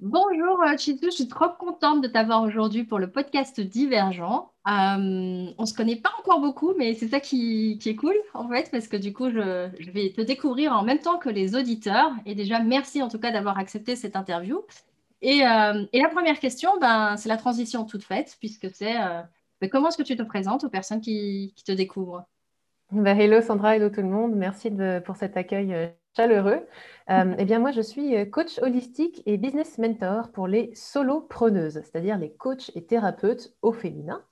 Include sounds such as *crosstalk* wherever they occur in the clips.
Bonjour euh, Chitou, je suis trop contente de t'avoir aujourd'hui pour le podcast Divergent. Euh, on ne se connaît pas encore beaucoup, mais c'est ça qui, est cool en fait, parce que du coup, je, vais te découvrir en même temps que les auditeurs. Et déjà, merci en tout cas d'avoir accepté cette interview. Et, euh, la première question, ben, c'est la transition toute faite, puisque c'est ben, comment est-ce que tu te présentes aux personnes qui, te découvrent? Bah, Hello Sandra, hello tout le monde. Merci pour cet accueil chaleureux. Euh, eh bien, moi, je suis euh, coach holistique et business mentor pour les solopreneuses, c'est-à-dire les coachs et thérapeutes au féminin.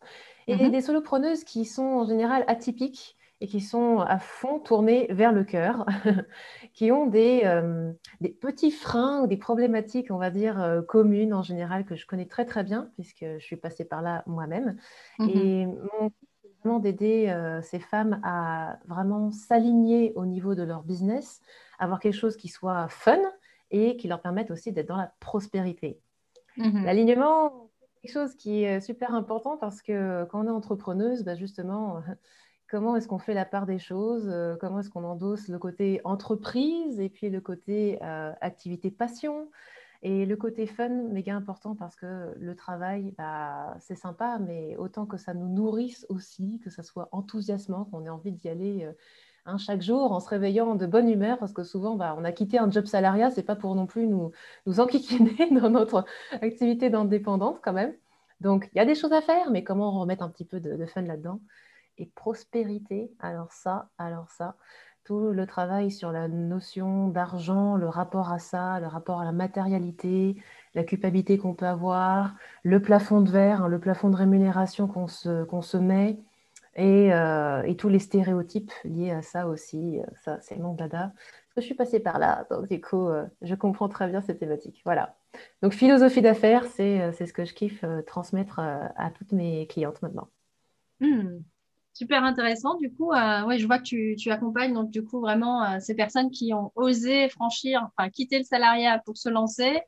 Et mhm. des solopreneuses qui sont en général atypiques et qui sont à fond tournées vers le cœur, *laughs* qui ont des, euh, des, petits freins ou des problématiques, on va dire, communes en général, que je connais très très bien, puisque je suis passée par là moi-même. Mhm. Et mon d'aider ces femmes à vraiment s'aligner au niveau de leur business, avoir quelque chose qui soit fun et qui leur permette aussi d'être dans la prospérité. Mhm. L'alignement, c'est quelque chose qui est super important parce que quand on est entrepreneuse, bah, justement, *laughs* comment est-ce qu'on fait la part des choses euh, Comment est-ce qu'on endosse le côté entreprise et puis le côté euh, activité passion? Et le côté fun, méga important parce que le travail, bah, c'est sympa, mais autant que ça nous nourrisse aussi, que ça soit enthousiasmant, qu'on ait envie d'y aller euh, Hein, chaque jour en se réveillant de bonne humeur, parce que souvent, bah, on a quitté un job salariat, c'est pas pour non plus nous, nous *laughs* enquiquiner dans notre activité d'indépendante quand même. Donc, il y a des choses à faire, mais comment remettre un petit peu de, fun là-dedans? Et prospérité, alors ça, alors ça, tout le travail sur la notion d'argent, le rapport à ça, le rapport à la matérialité, la culpabilité qu'on peut avoir, le plafond de verre, hein, le plafond de rémunération qu'on se, qu'on se met, euh, et, tous les stéréotypes liés à ça aussi. Euh, ça, c'est mon dada. je suis passée par là, donc du coup, euh, je comprends très bien cette thématique. Voilà. Donc, philosophie d'affaires, c'est, ce que je kiffe transmettre à toutes mes clientes maintenant. Hmm. Super intéressant. Du coup, ouais, je vois que tu, tu, accompagnes donc du coup vraiment ces personnes qui ont osé franchir, enfin quitter le salariat pour se lancer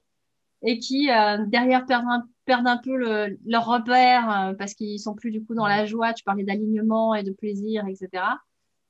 et qui derrière perdent un, perdent un peu le, leur repère euh, parce qu'ils sont plus du coup dans la joie. Tu parlais d'alignement et de plaisir, etc.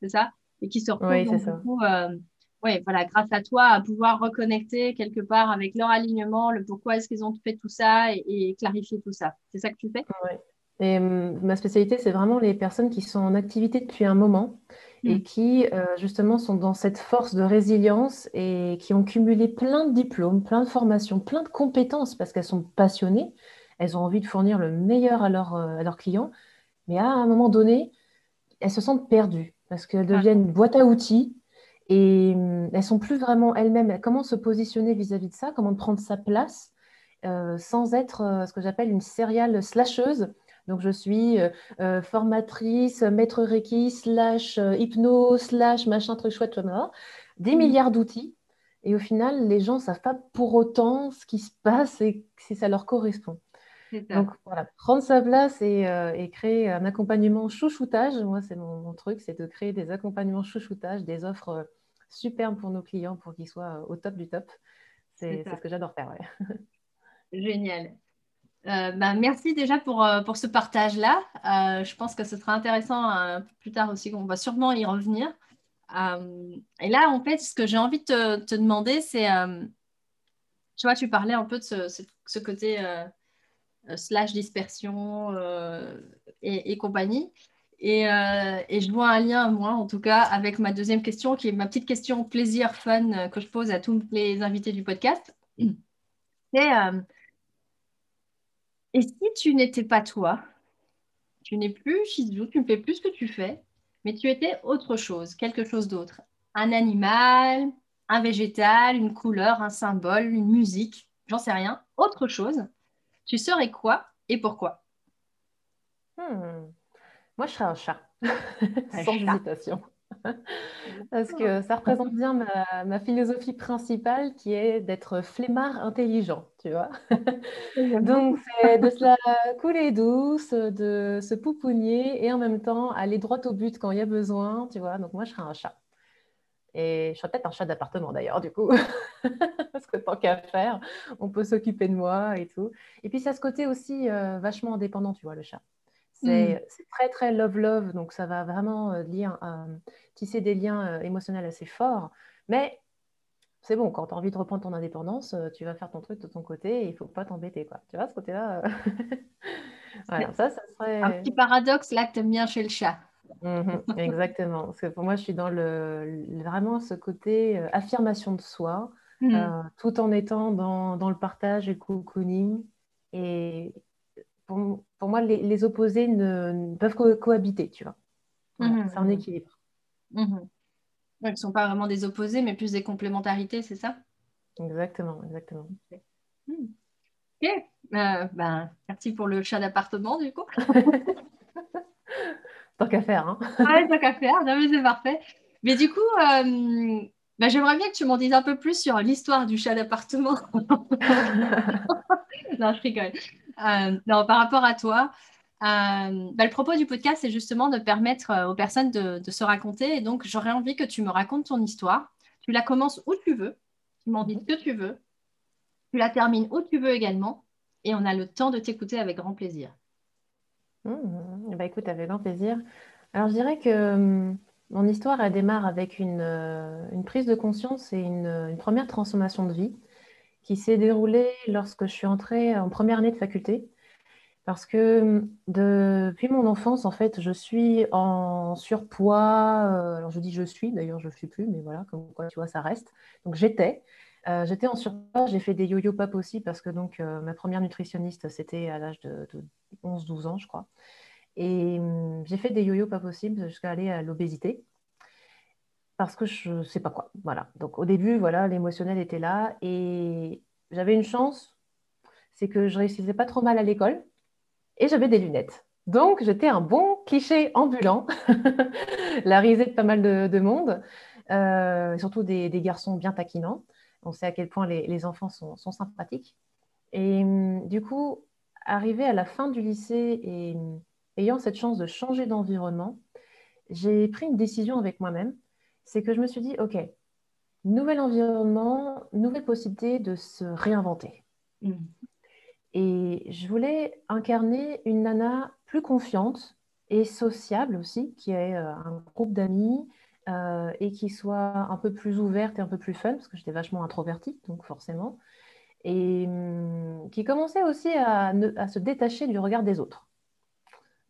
C'est ça Et qui se retrouvent oui, donc, du coup, euh, ouais, voilà, grâce à toi, à pouvoir reconnecter quelque part avec leur alignement, le pourquoi est-ce qu'ils ont fait tout ça et, clarifier tout ça. C'est ça que tu fais? Oui. Et hum, ma spécialité, c'est vraiment les personnes qui sont en activité depuis un moment et hmm. qui euh, justement sont dans cette force de résilience et qui ont cumulé plein de diplômes, plein de formations, plein de compétences parce qu'elles sont passionnées, elles ont envie de fournir le meilleur à, euh, à leurs clients, mais à un moment donné, elles se sentent perdues parce qu'elles deviennent une boîte à outils et hum, elles sont plus vraiment elles-mêmes. Comment se positionner vis-à-vis de ça Comment prendre sa place euh, sans être ce que j'appelle une serial slasheuse donc, je suis euh, euh, formatrice, maître Reiki, slash euh, hypno, slash machin truc chouette, des mmh. milliards d'outils. Et au final, les gens ne savent pas pour autant ce qui se passe et si ça leur correspond. Donc voilà, prendre sa place et, créer un accompagnement chouchoutage. Moi, c'est mon, truc, c'est de créer des accompagnements chouchoutage, des offres superbes pour nos clients pour qu'ils soient au top du top. C'est ce que j'adore faire. Génial. Euh, bah, merci déjà pour, euh, pour ce partage-là. Euh, je pense que ce sera intéressant plus tard aussi, qu'on va sûrement y revenir. et là, en fait, ce que j'ai envie de te, demander, c'est, tu vois, tu parlais un peu de ce, côté slash dispersion et, et, compagnie. Et, et, je vois un lien, moi, en tout cas, avec ma deuxième question, qui est ma petite question plaisir, fun, que je pose à tous les invités du podcast. C'est et si tu n'étais pas toi, tu n'es plus Shizu, tu ne fais plus ce que tu fais, mais tu étais autre chose, quelque chose d'autre. Un animal, un végétal, une couleur, un symbole, une musique, j'en sais rien, autre chose. Tu serais quoi et pourquoi? Hmm. Moi, je serais un chat, *laughs* sans hésitation. *laughs* Parce que ça représente bien ma, philosophie principale qui est d'être flemmard intelligent, tu vois. Donc, c'est de se la couler douce, de se poupougner et en même temps aller droit au but quand il y a besoin, tu vois. Donc, moi, je serais un chat. Et je serais peut-être un chat d'appartement d'ailleurs, du coup. *laughs* Parce que tant qu'à faire, on peut s'occuper de moi et tout. Et puis, ça a ce côté aussi euh, vachement indépendant, tu vois, le chat C'est très, très love-love, donc ça va vraiment tisser des liens émotionnels assez forts. Mais c'est bon, quand tu as envie de reprendre ton indépendance, tu vas faire ton truc de ton côté et il ne faut pas t'embêter. Quoi. Tu vois, ce côté-là? *laughs* Voilà, ça, ça serait... Un petit paradoxe là que tu aimes bien chez le chat. Mhm, exactement. Parce que pour moi, je suis dans le, vraiment ce côté euh, affirmation de soi, euh, tout en étant dans, dans, le partage et le cocooning. Et pour, pour moi, les, les, opposés ne, peuvent cohabiter, tu vois. Mhm, c'est un équilibre. Ils ne sont pas vraiment des opposés, mais plus des complémentarités, c'est ça? Exactement, exactement. Ok. Euh, ben, merci pour le chat d'appartement, du coup. *laughs* Tant qu'à faire. Hein. ouais, tant qu'à faire. Non, mais c'est parfait. Mais du coup, euh, bah, j'aimerais bien que tu m'en dises un peu plus sur l'histoire du chat d'appartement. *laughs* non, je rigole. Euh, non, par rapport à toi, euh, bah, le propos du podcast, c'est justement de permettre aux personnes de, se raconter. Et donc, j'aurais envie que tu me racontes ton histoire. Tu la commences où tu veux. Tu m'en dis ce que tu veux. Tu la termines où tu veux également. Et on a le temps de t'écouter avec grand plaisir. Mmh, bah écoute, avec grand plaisir. Alors, je dirais que hum, mon histoire, elle démarre avec une, euh, prise de conscience et une, première transformation de vie qui s'est déroulée lorsque je suis entrée en première année de faculté. Parce que hum, depuis mon enfance, en fait, je suis en surpoids. Euh, alors, je dis je suis, d'ailleurs, je ne suis plus, mais voilà, comme quoi, tu vois, ça reste. Donc, j'étais. Euh, j'étais en surpoids, j'ai fait des yo-yo pas aussi parce que donc ma première nutritionniste, c'était à l'âge de, de 11-12 ans, je crois. Et hum, j'ai fait des yo-yo pas possibles jusqu'à aller à l'obésité parce que je ne sais pas quoi. Voilà. Donc au début, voilà, l'émotionnel était là et j'avais une chance, c'est que je réussissais pas trop mal à l'école et j'avais des lunettes. Donc j'étais un bon cliché ambulant, *laughs* la risée de pas mal de, monde, euh, surtout des, garçons bien taquinants. On sait à quel point les, enfants sont, sont, sympathiques. Et hum, du coup, arrivé à la fin du lycée et ayant cette chance de changer d'environnement, j'ai pris une décision avec moi-même. C'est que je me suis dit, OK, nouvel environnement, nouvelle possibilité de se réinventer. Mm. Et je voulais incarner une nana plus confiante et sociable aussi, qui ait euh, un groupe d'amis euh, et qui soit un peu plus ouverte et un peu plus fun, parce que j'étais vachement introvertie, donc forcément et hum, qui commençait aussi à, se détacher du regard des autres.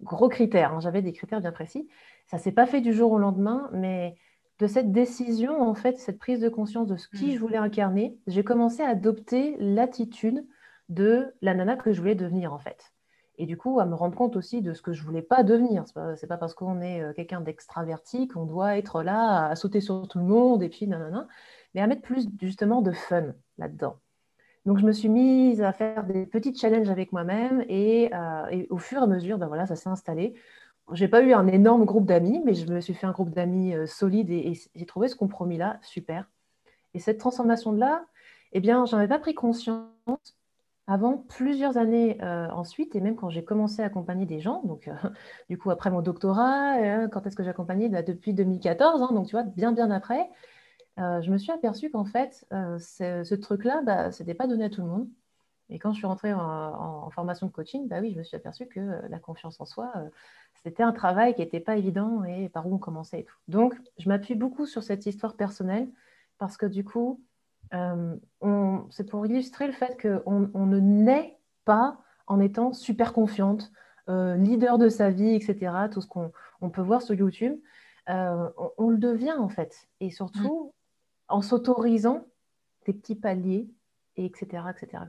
Gros critères, hein, j'avais des critères bien précis. Ça ne s'est pas fait du jour au lendemain, mais de cette décision, en fait, cette prise de conscience de ce qui mmh. je voulais incarner, j'ai commencé à adopter l'attitude de la nana que je voulais devenir, en fait. Et du coup, à me rendre compte aussi de ce que je voulais pas devenir. Ce n'est pas, parce qu'on est euh, quelqu'un d'extraverti qu'on doit être là à sauter sur tout le monde et puis nanana, mais à mettre plus justement de fun là-dedans. Donc, je me suis mise à faire des petits challenges avec moi-même et, euh, au fur et à mesure, ben voilà, ça s'est installé. Je n'ai pas eu un énorme groupe d'amis, mais je me suis fait un groupe d'amis euh, solide et, j'ai trouvé ce compromis-là super. Et cette transformation-là, eh bien, j'en avais pas pris conscience avant plusieurs années euh, ensuite, et même quand j'ai commencé à accompagner des gens, donc *laughs* du coup après mon doctorat, quand est-ce que j'ai accompagné bah, Depuis 2014, hein, donc tu vois, bien bien après, euh, je me suis aperçue qu'en fait, euh, ce, truc-là, bah, ce n'était pas donné à tout le monde. Et quand je suis rentrée en, formation de coaching, bah oui, je me suis aperçue que euh, la confiance en soi, c'était un travail qui n'était pas évident et par où on commençait et tout. Donc, je m'appuie beaucoup sur cette histoire personnelle parce que du coup, c'est pour illustrer le fait qu'on on ne naît pas en étant super confiante, leader de sa vie, etc., tout ce qu'on peut voir sur YouTube. On, le devient en fait. Et surtout, en s'autorisant des petits paliers, et etc., etc.,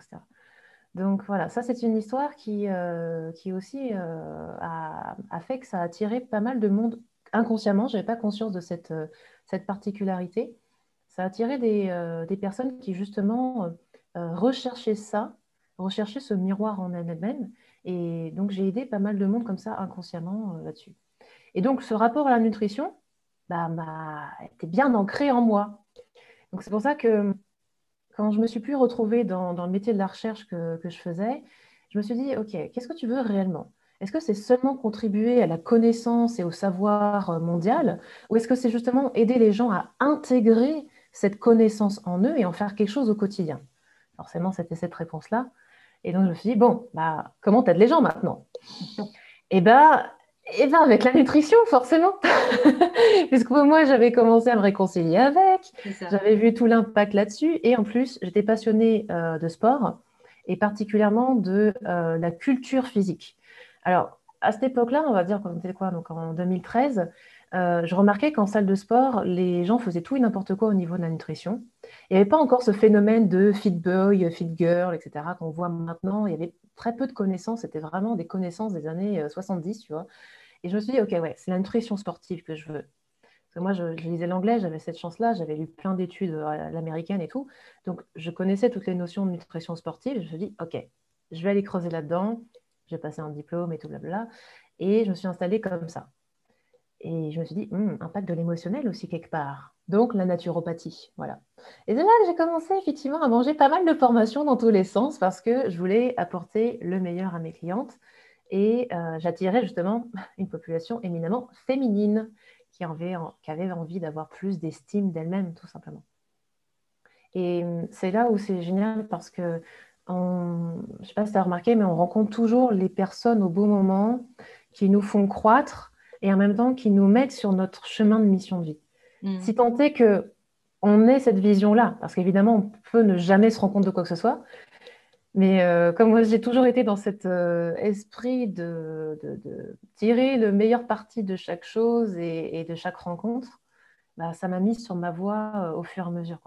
Donc voilà, ça c'est une histoire qui, euh, qui aussi euh, a, fait que ça a attiré pas mal de monde inconsciemment. Je n'avais pas conscience de cette, euh, cette particularité. Ça a attiré des, des personnes qui justement recherchaient ça, recherchaient ce miroir en elles-mêmes. Et donc j'ai aidé pas mal de monde comme ça inconsciemment là-dessus. Et donc ce rapport à la nutrition bah, été bien ancré en moi. Donc c'est pour ça que quand je me suis plus retrouvée dans, le métier de la recherche que, je faisais, je me suis dit, OK, qu'est-ce que tu veux réellement? Est-ce que c'est seulement contribuer à la connaissance et au savoir euh, mondial? Ou est-ce que c'est justement aider les gens à intégrer cette connaissance en eux et en faire quelque chose au quotidien? Forcément, c'était cette réponse-là. Et donc, je me suis dit, bon, bah, comment t'aides les gens maintenant? Eh bien, eh ben avec la nutrition, forcément. *laughs* Puisque moi, j'avais commencé à me réconcilier avec. J'avais vu tout l'impact là-dessus. Et en plus, j'étais passionnée euh, de sport et particulièrement de euh, la culture physique. Alors, à cette époque-là, on va dire, quand on était quoi Donc en 2013, euh, je remarquais qu'en salle de sport, les gens faisaient tout et n'importe quoi au niveau de la nutrition. Il n'y avait pas encore ce phénomène de fit boy, fit girl, etc. qu'on voit maintenant. Il y avait très peu de connaissances. C'était vraiment des connaissances des années 70, tu vois. Et je me suis dit, OK, ouais, c'est la nutrition sportive que je veux. Parce que moi, je, lisais l'anglais, j'avais cette chance-là, j'avais lu plein d'études à l'américaine et tout. Donc, je connaissais toutes les notions de nutrition sportive. Je me suis dit, OK, je vais aller creuser là-dedans. J'ai passé un diplôme et tout, blabla. Et je me suis installée comme ça. Et je me suis dit, hum, impact de l'émotionnel aussi quelque part. Donc, la naturopathie. Voilà. Et c'est là j'ai commencé effectivement à manger pas mal de formations dans tous les sens parce que je voulais apporter le meilleur à mes clientes. Et euh, j'attirais justement *laughs* une population éminemment féminine qui avait, qui avait envie d'avoir plus d'estime d'elle-même, tout simplement. Et hum, c'est là où c'est génial parce que, je ne sais pas si tu as remarqué, mais on rencontre toujours les personnes au bon moment qui nous font croître et en même temps qui nous mettent sur notre chemin de mission de vie. Mmh. Si tant est que on ait cette vision-là, parce qu'évidemment, on peut ne jamais se rendre compte de quoi que ce soit, mais euh, comme moi, j'ai toujours été dans cet euh, esprit de, tirer le meilleur parti de chaque chose et, de chaque rencontre, bah, ça m'a mise sur ma voie euh, au fur et à mesure.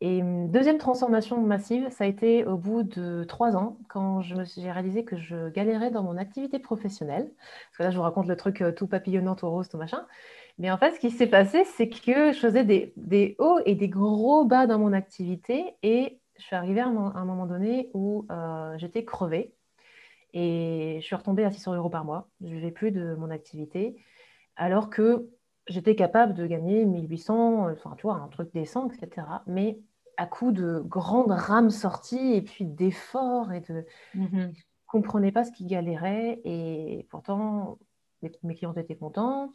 Et hum, deuxième transformation massive, ça a été au bout de trois ans, quand j'ai réalisé que je galérais dans mon activité professionnelle. Parce que là, je vous raconte le truc tout papillonnant, tout rose, tout machin. Mais en fait, ce qui s'est passé, c'est que je faisais des, des hauts et des gros bas dans mon activité et je suis arrivée à un, moment donné où euh, j'étais crevée et je suis retombée à 600 euros par mois. Je ne vivais plus de mon activité alors que j'étais capable de gagner 1800, enfin tu vois, un truc décent, etc. Mais à coup de grandes rames sorties et puis d'efforts et de... Mm-hmm. Je ne comprenais pas ce qui galérait et pourtant mes, clients étaient contentes.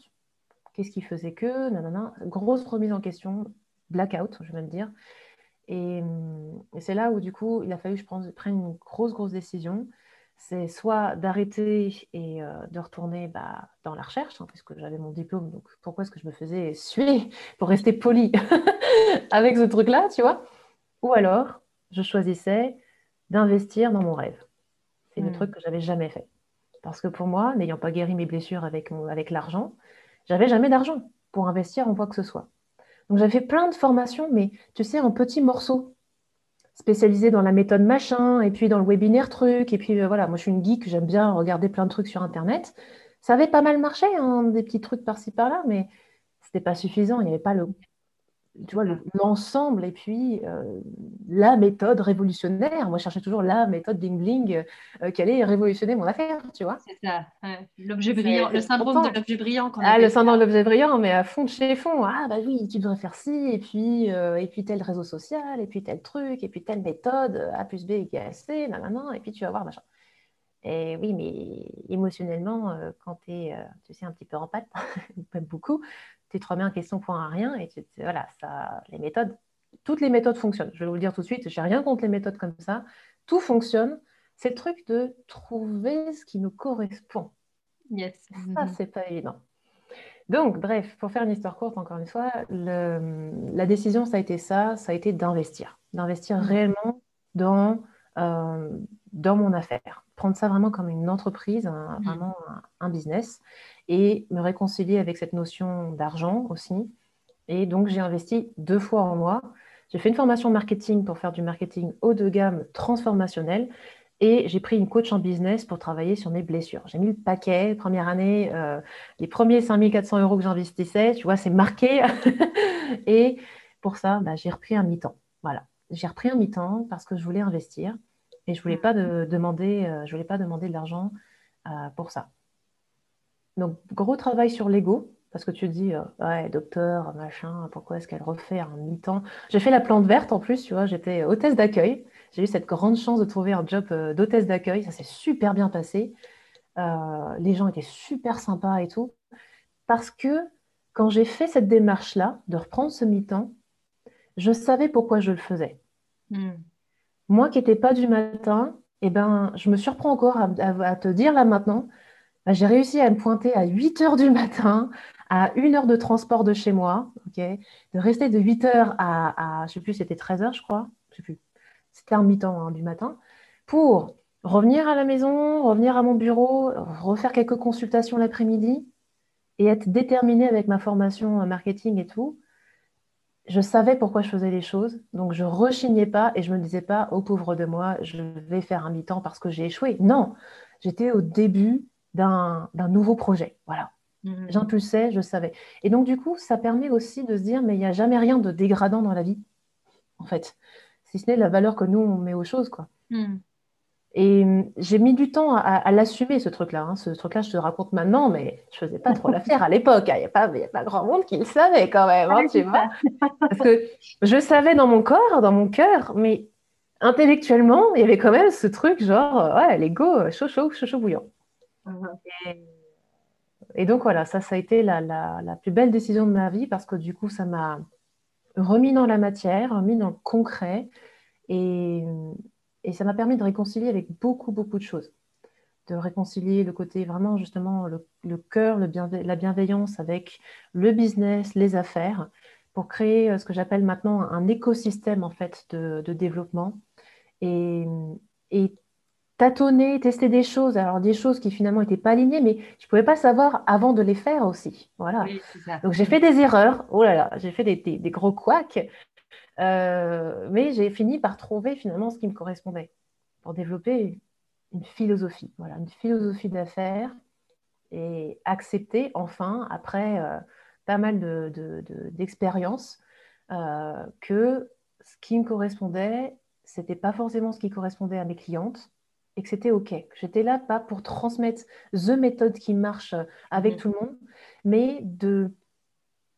Qu'est-ce qui faisait que? Nanana. Grosse remise en question, blackout, je vais me dire. Hum, et, c'est là où, du coup, il a fallu que je prenne, une grosse, grosse décision. C'est soit d'arrêter et euh, de retourner bah, dans la recherche, hein, puisque j'avais mon diplôme, donc pourquoi est-ce que je me faisais suer *laughs* pour rester poli *laughs* avec ce truc-là, tu vois? Ou alors, je choisissais d'investir dans mon rêve. C'est le hmm. truc que j'avais jamais fait. Parce que pour moi, n'ayant pas guéri mes blessures avec, avec l'argent, j'avais jamais d'argent pour investir en quoi que ce soit. Donc j'avais plein de formations, mais tu sais, en petits morceaux, spécialisés dans la méthode machin, et puis dans le webinaire truc, et puis euh, voilà, moi je suis une geek, j'aime bien regarder plein de trucs sur Internet. Ça avait pas mal marché, hein, des petits trucs par-ci par-là, mais c'était pas suffisant, il n'y avait pas le tu vois, l'ensemble et puis euh, la méthode révolutionnaire. Moi, je cherchais toujours la méthode ding bling euh, qui allait révolutionner mon affaire, tu vois. C'est ça, l'objet brillant, le syndrome de l'objet brillant. Ah, le syndrome de l'objet brillant, mais à fond de chez fond. Ah, bah oui, tu devrais faire ci, et puis, euh, et puis tel réseau social, et puis tel truc, et puis telle méthode, A plus B égale C, nanana, et puis tu vas voir, machin. Et oui, mais émotionnellement, quand tu es, tu sais, un petit peu en pâte, pas *laughs* beaucoup, tu te remets en question pour un rien et tu, voilà, ça, les méthodes, toutes les méthodes fonctionnent. Je vais vous le dire tout de suite, j'ai rien contre les méthodes comme ça. Tout fonctionne. C'est le truc de trouver ce qui nous correspond. Yes. Ça, c'est pas évident. Donc, bref, pour faire une histoire courte, encore une fois, la décision, ça a été ça, ça a été d'investir. D'investir mm. réellement dans, euh, dans mon affaire. Prendre ça vraiment comme une entreprise, mm. vraiment un, business et me réconcilier avec cette notion d'argent aussi. Et donc, j'ai investi deux fois en moi. J'ai fait une formation marketing pour faire du marketing haut de gamme transformationnel. Et j'ai pris une coach en business pour travailler sur mes blessures. J'ai mis le paquet, première année, euh, les premiers 5400 euros que j'investissais, tu vois, c'est marqué. *laughs* et pour ça, bah, j'ai repris un mi-temps. Voilà, j'ai repris un mi-temps parce que je voulais investir et je voulais euh, voulais pas demander de l'argent euh, pour ça. Donc, gros travail sur l'ego, parce que tu te dis, euh, ouais, docteur, machin, pourquoi est-ce qu'elle refait un mi-temps? J'ai fait la plante verte en plus, tu vois, j'étais hôtesse d'accueil. J'ai eu cette grande chance de trouver un job euh, d'hôtesse d'accueil, ça s'est super bien passé. Euh, les gens étaient super sympas et tout. Parce que quand j'ai fait cette démarche-là, de reprendre ce mi-temps, je savais pourquoi je le faisais. Hmm. Moi qui n'étais pas du matin, eh ben, je me surprends encore à te dire là maintenant bah, j'ai réussi à me pointer à 8 heures du matin, à une heure de transport de chez moi, de rester de 8 heures à, je ne sais plus, c'était 13 heures, je crois, je sais plus, c'était en mi-temps hein, du matin, pour revenir à la maison, revenir à mon bureau, refaire quelques consultations l'après-midi et être déterminée avec ma formation marketing et tout. Je savais pourquoi je faisais les choses, donc je rechignais pas et je me disais pas, au pauvre de moi, je vais faire un mi-temps parce que j'ai échoué. Non, j'étais au début d'un nouveau projet. Voilà. Mmh. J'impulsais, je savais. Et donc, du coup, ça permet aussi de se dire, mais il n'y a jamais rien de dégradant dans la vie, en fait. Si ce n'est la valeur que nous, on met aux choses, quoi. Mmh. Et hum, j'ai mis du temps à, l'assumer, ce truc-là. Hein. Ce truc-là, je te raconte maintenant, mais je ne faisais pas trop l'affaire à l'époque. Il n'y a, pas, a pas grand monde qui le savait quand même, hein, tu vois. *laughs* Parce que je savais dans mon corps, dans mon cœur, mais intellectuellement, il y avait quand même ce truc genre, ouais, l'ego, chaud, chaud, chaud, chaud bouillant. Et, donc voilà, ça, ça a été la, la, plus belle décision de ma vie parce que du coup, ça m'a remis dans la matière, remis dans le concret. Et, et ça m'a permis de réconcilier avec beaucoup, beaucoup de choses. De réconcilier le côté vraiment, justement, le, le cœur, le la bienveillance avec le business, les affaires, pour créer euh, ce que j'appelle maintenant un écosystème, en fait, de, développement. Et, et tâtonner, tester des choses, alors des choses qui finalement n'étaient pas alignées, mais je ne pouvais pas savoir avant de les faire aussi. Voilà. Donc j'ai fait des erreurs, oh là là, j'ai fait des, des, des, gros couacs, euh, mais j'ai fini par trouver finalement ce qui me correspondait pour développer une philosophie, voilà, une philosophie d'affaires et accepter enfin, après euh, pas mal d'expériences, de, euh, que ce qui me correspondait, c'était pas forcément ce qui correspondait à mes clientes et que c'était OK. J'étais là pas pour transmettre the méthode qui marche avec mmh. tout le monde, mais de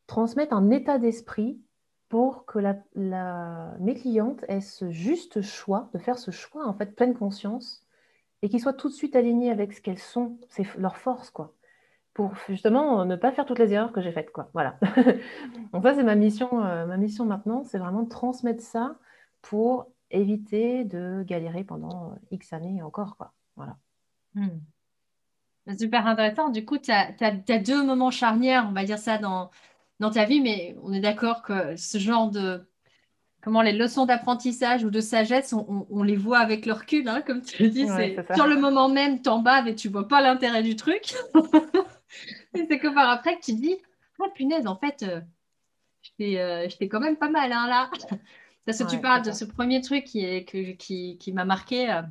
transmettre un état d'esprit pour que la, mes clientes aient ce juste choix, de faire ce choix en fait pleine conscience et qu'ils soient tout de suite alignés avec ce qu'elles sont, c'est leur force quoi, pour justement ne pas faire toutes les erreurs que j'ai faites quoi. Voilà. *laughs* Donc ça c'est ma mission, euh, ma mission maintenant, c'est vraiment de transmettre ça pour éviter de galérer pendant euh, X années encore quoi. Voilà. Hmm. Super intéressant. Du coup, tu as, as, deux moments charnières, on va dire ça, dans, dans ta vie, mais on est d'accord que ce genre de comment les leçons d'apprentissage ou de sagesse, on, les voit avec le recul, hein, comme tu le dis, c'est sur le moment même, t'en bats et tu vois pas l'intérêt du truc. *laughs* et c'est que par après que tu dis, ah punaise, en fait, euh, euh, je fais quand même pas mal hein, là. Parce que tu parles de ce premier truc qui, est, que, qui, qui m'a marqué euh,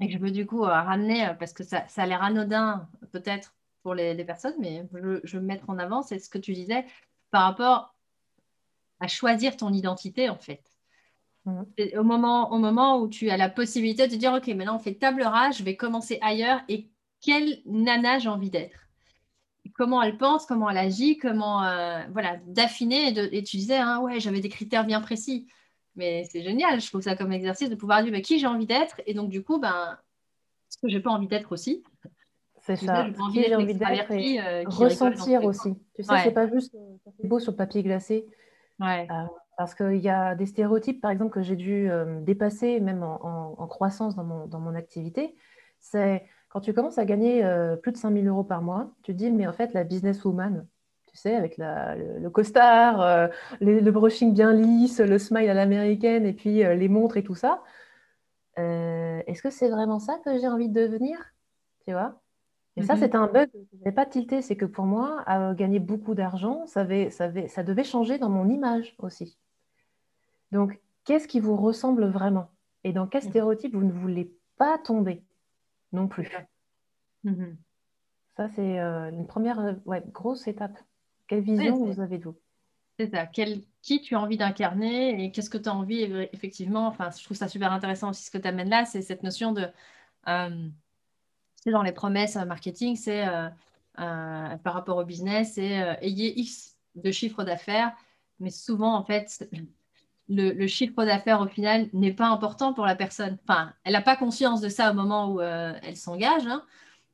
et que je veux du coup ramener parce que ça, ça a l'air anodin peut-être pour les, les, personnes, mais je, je veux mettre en avant, c'est ce que tu disais, par rapport à choisir ton identité, en fait. Mhm. Au, moment, au moment où tu as la possibilité de dire, OK, maintenant on fait table rase, je vais commencer ailleurs et quelle nana j'ai envie d'être? Comment elle pense, comment elle agit, comment euh, voilà d'affiner et, tu disais hein, ouais j'avais des critères bien précis, mais c'est génial, je trouve ça comme exercice de pouvoir dire bah, qui j'ai envie d'être et donc du coup ben ce que j'ai pas envie d'être aussi, c'est ça. J'ai envie d'être euh, ressentir aussi. Tu sais, c'est pas juste euh, beau sur le papier glacé. Ouais. Euh, parce qu'il y a des stéréotypes, par exemple, que j'ai dû dépasser même en, croissance dans mon, dans mon activité. C'est quand tu commences à gagner plus de 5000 euros par mois, tu te dis, mais en fait, la businesswoman, tu sais, avec la, le, costard, le brushing bien lisse, le smile à l'américaine et puis les montres et tout ça, est-ce que c'est vraiment ça que j'ai envie de devenir Tu vois? Et ça, mhm. c'était un bug que je n'avais pas tilté. C'est que pour moi, gagner beaucoup d'argent, ça, ça, ça, devait changer dans mon image aussi. Donc, qu'est-ce qui vous ressemble vraiment? Et dans quel mhm. stéréotype vous ne voulez pas tomber non plus? Mhm. Ça, c'est euh, une première euh, grosse étape. Quelle vision vous avez de vous? C'est ça. qui tu as envie d'incarner et qu'est-ce que tu as envie, effectivement. Enfin, je trouve ça super intéressant aussi ce que tu amènes là, c'est cette notion de. Euh, dans les promesses marketing, c'est euh, euh, par rapport au business, c'est euh, ayez X de chiffre d'affaires, mais souvent, en fait, *laughs* le, chiffre d'affaires au final n'est pas important pour la personne. Enfin, elle n'a pas conscience de ça au moment où elle s'engage. Hein,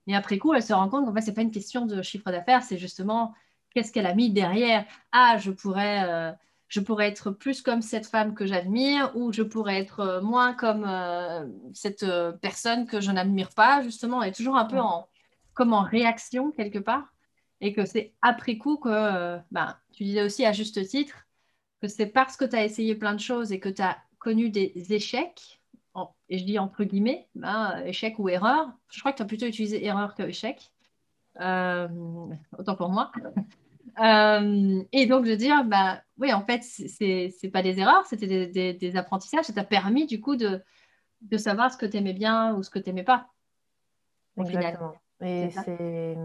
mais après coup, elle se rend compte qu'en fait, ce n'est pas une question de chiffre d'affaires, c'est justement qu'est-ce qu'elle a mis derrière? Ah, je pourrais je pourrais être plus comme cette femme que j'admire ou je pourrais être euh, moins comme euh, cette euh, personne que je n'admire pas, justement. Et toujours un peu en comme en réaction quelque part, et que c'est après coup que, ben, tu disais aussi à juste titre, que c'est parce que tu as essayé plein de choses et que tu as connu des échecs, et je dis entre guillemets, ben, échec ou erreur, je crois que tu as plutôt utilisé erreur que échec, autant pour moi. *laughs* Euh, et donc de dire, bah oui, en fait, c'est n'est pas des erreurs, c'était des, apprentissages. Ça t'a permis du coup de, de savoir ce que tu aimais bien ou ce que tu n'aimais pas. Exactement. Et c'est.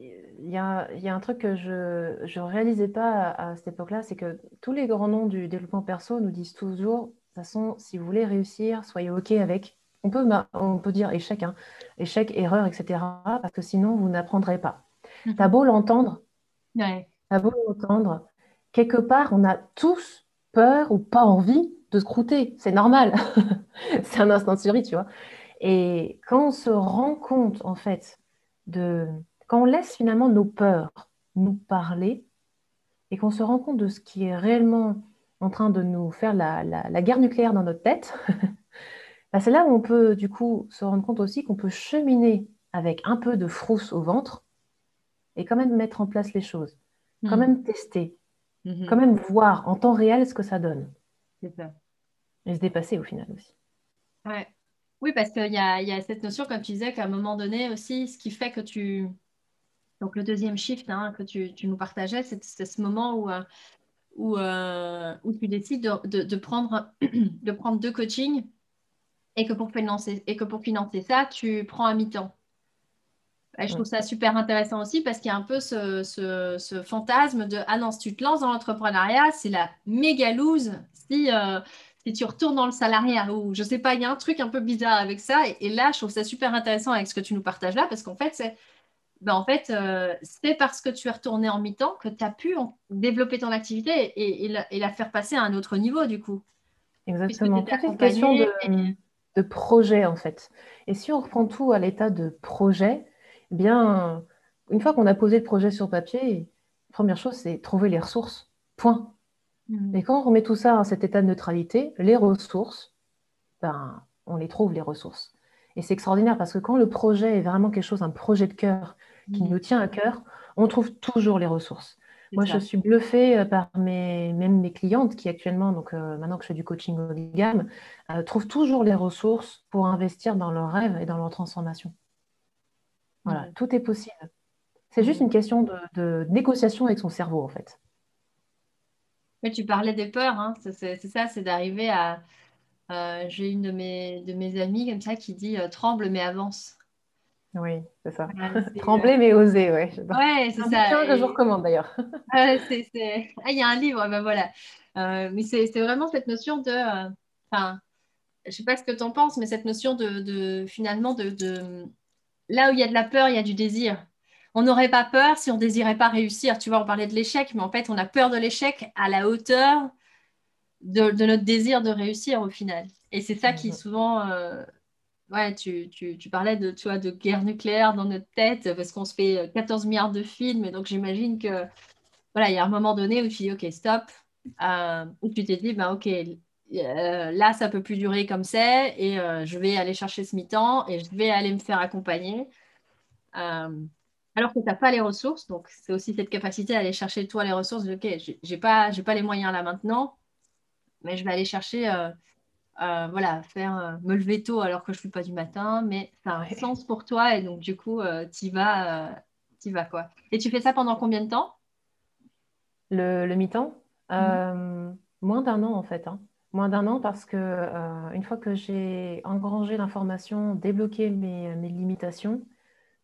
Il y a, il y a, un truc que je ne réalisais pas à, cette époque-là, c'est que tous les grands noms du développement perso nous disent toujours, de toute façon, si vous voulez réussir, soyez OK avec. On peut, on peut dire échec, hein, échec, erreur, etc. Parce que sinon, vous n'apprendrez pas. Mm-hmm. Tu as beau l'entendre, Ouais. À vous entendre. Quelque part, on a tous peur ou pas envie de se croûter. C'est normal. *laughs* c'est un instant de survie, tu vois. Et quand on se rend compte, en fait, de. Quand on laisse finalement nos peurs nous parler et qu'on se rend compte de ce qui est réellement en train de nous faire la, guerre nucléaire dans notre tête, *laughs* bah, c'est là où on peut du coup se rendre compte aussi qu'on peut cheminer avec un peu de frousse au ventre et quand même mettre en place les choses, quand mhm. même tester, mhm. quand même voir en temps réel ce que ça donne. C'est ça. Et se dépasser au final aussi. Ouais. Oui, parce qu'il y a, y a, cette notion, comme tu disais, qu'à un moment donné aussi, ce qui fait que tu... Donc le deuxième shift hein, que tu, tu, nous partageais, c'est ce moment où, euh, où, euh, où tu décides de, de, prendre, *clears throat* de prendre deux coachings et que pour financer, et que pour financer ça, tu prends à mi-temps je trouve ça super intéressant aussi parce qu'il y a un peu ce, fantasme de Ah non, si tu te lances dans l'entrepreneuriat, c'est la méga lose si, euh, si tu retournes dans le salariat ou je sais pas, il y a un truc un peu bizarre avec ça. Et, là, je trouve ça super intéressant avec ce que tu nous partages là parce qu'en fait, c'est ben en fait, euh, c'est parce que tu es retourné en mi-temps que tu as pu développer ton activité et, et, la, faire passer à un autre niveau du coup. Exactement. C'est une question de, de projet en fait. Et si on reprend tout à l'état de projet, eh bien, une fois qu'on a posé le projet sur papier, première chose, c'est trouver les ressources. Point. Mm. Et quand on remet tout ça à cet état de neutralité, les ressources, ben, on les trouve, les ressources. Et c'est extraordinaire parce que quand le projet est vraiment quelque chose, un projet de cœur qui mm. nous tient à cœur, on trouve toujours les ressources. Moi, je suis bluffée euh, par mes, même mes clientes qui actuellement, donc euh, maintenant que je fais du coaching haut de gamme, euh, trouvent toujours les ressources pour investir dans leurs rêves et dans leur transformation. Voilà, tout est possible. C'est juste une question de, négociation avec son cerveau, en fait. Mais tu parlais des peurs, hein. c'est ça, c'est d'arriver à. Euh, j'ai une de mes, de mes amies comme ça qui dit tremble mais avance. Oui, c'est ça. *laughs* Trembler mais oser, ouais. Ouais, c'est ça. que je vous recommande d'ailleurs. *laughs* Ah, il y a un livre, ben voilà. Euh, mais c'est vraiment cette notion de. Enfin, je sais pas ce que tu en penses, mais cette notion de, de finalement de, là où il y a de la peur, il y a du désir. On n'aurait pas peur si on désirait pas réussir. Tu vois, on parlait de l'échec, mais en fait, on a peur de l'échec à la hauteur de, notre désir de réussir au final. Et c'est ça qui mhm. souvent, euh, ouais, tu, parlais de, tu vois, de guerre nucléaire dans notre tête parce qu'on se fait 14 milliards de films. Et donc, j'imagine que, voilà, il y a un moment donné où tu dis, OK, stop. Euh, où tu t'es dit, ben, OK, euh, là, ça peut plus durer comme c'est et euh, je vais aller chercher ce mi-temps et je vais aller me faire accompagner. Euh, alors que tu n'as pas les ressources, donc c'est aussi cette capacité à aller chercher toi les ressources. ok, j'ai pas, pas les moyens là maintenant, mais je vais aller chercher, voilà, faire me lever tôt alors que je ne suis pas du matin, mais ça a un sens pour toi et donc du coup, tu y vas, y vas quoi. Et tu fais ça pendant combien de temps? Le, le mi-temps? Mmh. Moins d'un an en fait. Hein. Moins d'un an parce que euh, une fois que j'ai engrangé l'information, débloqué mes, limitations,